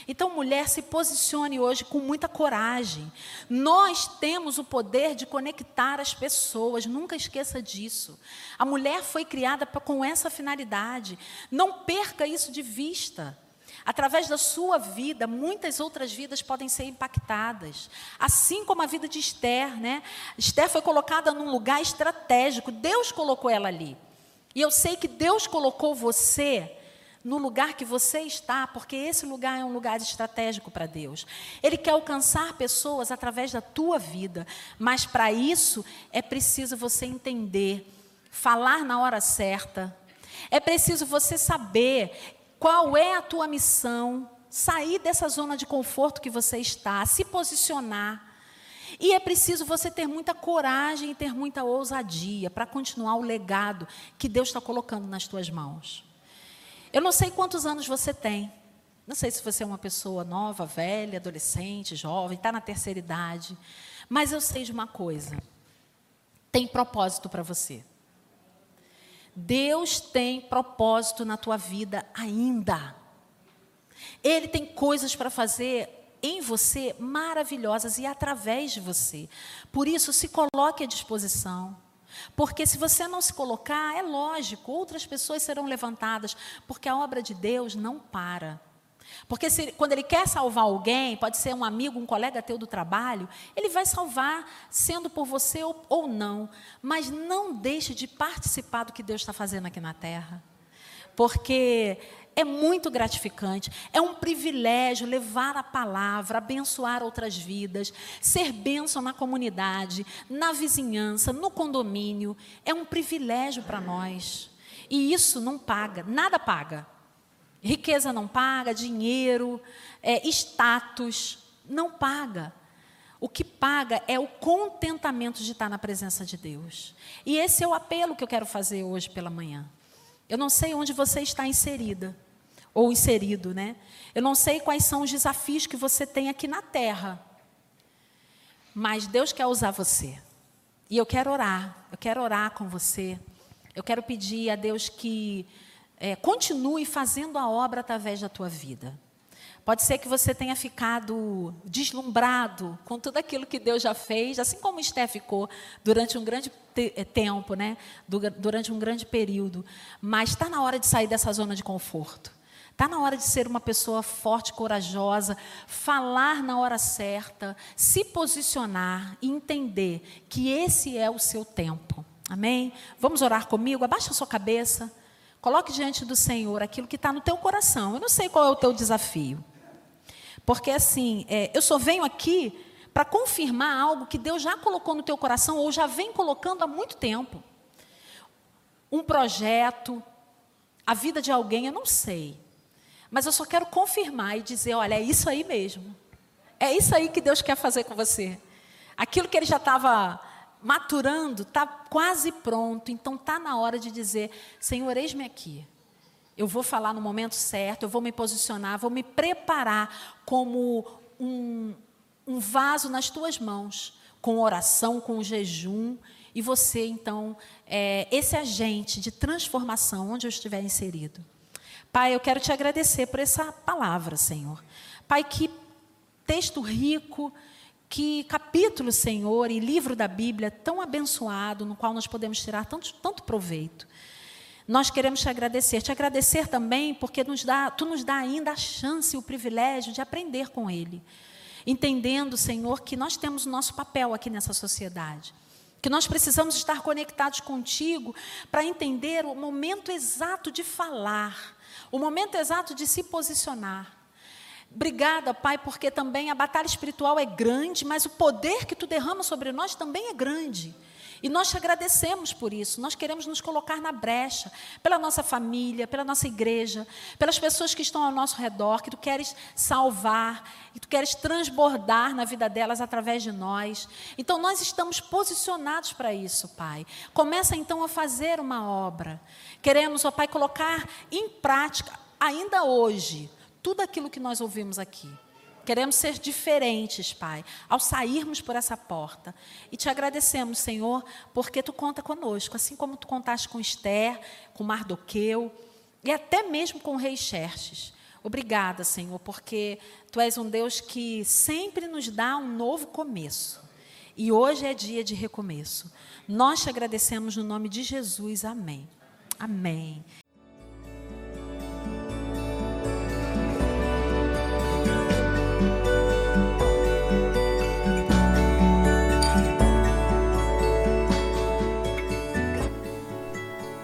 Então, mulher, se posicione hoje com muita coragem. Nós temos o poder de conectar as pessoas, nunca esqueça disso. A mulher foi criada com essa finalidade. Não perca isso de vista. Através da sua vida, muitas outras vidas podem ser impactadas. Assim como a vida de Esther, né? Esther foi colocada num lugar estratégico. Deus colocou ela ali. E eu sei que Deus colocou você no lugar que você está, porque esse lugar é um lugar estratégico para Deus. Ele quer alcançar pessoas através da tua vida, mas para isso é preciso você entender, falar na hora certa. É preciso você saber qual é a tua missão? Sair dessa zona de conforto que você está, se posicionar. E é preciso você ter muita coragem e ter muita ousadia para continuar o legado que Deus está colocando nas tuas mãos. Eu não sei quantos anos você tem. Não sei se você é uma pessoa nova, velha, adolescente, jovem, está na terceira idade. Mas eu sei de uma coisa: tem propósito para você. Deus tem propósito na tua vida ainda. Ele tem coisas para fazer em você maravilhosas e através de você. Por isso, se coloque à disposição. Porque se você não se colocar, é lógico, outras pessoas serão levantadas, porque a obra de Deus não para. Porque se, quando ele quer salvar alguém, pode ser um amigo, um colega teu do trabalho, ele vai salvar, sendo por você ou, ou não. Mas não deixe de participar do que Deus está fazendo aqui na terra. Porque é muito gratificante, é um privilégio levar a palavra, abençoar outras vidas, ser bênção na comunidade, na vizinhança, no condomínio. É um privilégio para nós. E isso não paga, nada paga. Riqueza não paga, dinheiro, é, status, não paga. O que paga é o contentamento de estar na presença de Deus. E esse é o apelo que eu quero fazer hoje pela manhã. Eu não sei onde você está inserida, ou inserido, né? Eu não sei quais são os desafios que você tem aqui na terra. Mas Deus quer usar você. E eu quero orar, eu quero orar com você. Eu quero pedir a Deus que é, continue fazendo a obra através da tua vida. Pode ser que você tenha ficado deslumbrado com tudo aquilo que Deus já fez, assim como Esté ficou durante um grande te é, tempo, né? durante um grande período. Mas está na hora de sair dessa zona de conforto. Está na hora de ser uma pessoa forte, corajosa, falar na hora certa, se posicionar e entender que esse é o seu tempo. Amém? Vamos orar comigo? Abaixa a sua cabeça. Coloque diante do Senhor aquilo que está no teu coração. Eu não sei qual é o teu desafio. Porque assim, é, eu só venho aqui para confirmar algo que Deus já colocou no teu coração ou já vem colocando há muito tempo. Um projeto, a vida de alguém, eu não sei. Mas eu só quero confirmar e dizer: olha, é isso aí mesmo. É isso aí que Deus quer fazer com você. Aquilo que ele já estava maturando, está quase pronto. Então está na hora de dizer: Senhor, eis-me aqui. Eu vou falar no momento certo, eu vou me posicionar, vou me preparar como um, um vaso nas tuas mãos, com oração, com jejum. E você, então, é esse agente de transformação onde eu estiver inserido. Pai, eu quero te agradecer por essa palavra, Senhor. Pai, que texto rico, que capítulo, Senhor, e livro da Bíblia tão abençoado, no qual nós podemos tirar tanto, tanto proveito. Nós queremos te agradecer, te agradecer também porque nos dá, tu nos dá ainda a chance e o privilégio de aprender com Ele. Entendendo, Senhor, que nós temos o nosso papel aqui nessa sociedade. Que nós precisamos estar conectados contigo para entender o momento exato de falar, o momento exato de se posicionar. Obrigada, Pai, porque também a batalha espiritual é grande, mas o poder que tu derrama sobre nós também é grande. E nós te agradecemos por isso. Nós queremos nos colocar na brecha, pela nossa família, pela nossa igreja, pelas pessoas que estão ao nosso redor, que tu queres salvar, que tu queres transbordar na vida delas através de nós. Então nós estamos posicionados para isso, Pai. Começa então a fazer uma obra. Queremos, ó Pai, colocar em prática ainda hoje tudo aquilo que nós ouvimos aqui. Queremos ser diferentes, Pai, ao sairmos por essa porta. E te agradecemos, Senhor, porque tu conta conosco, assim como tu contaste com Esther, com Mardoqueu e até mesmo com o rei Xerxes. Obrigada, Senhor, porque tu és um Deus que sempre nos dá um novo começo. E hoje é dia de recomeço. Nós te agradecemos no nome de Jesus. Amém. Amém.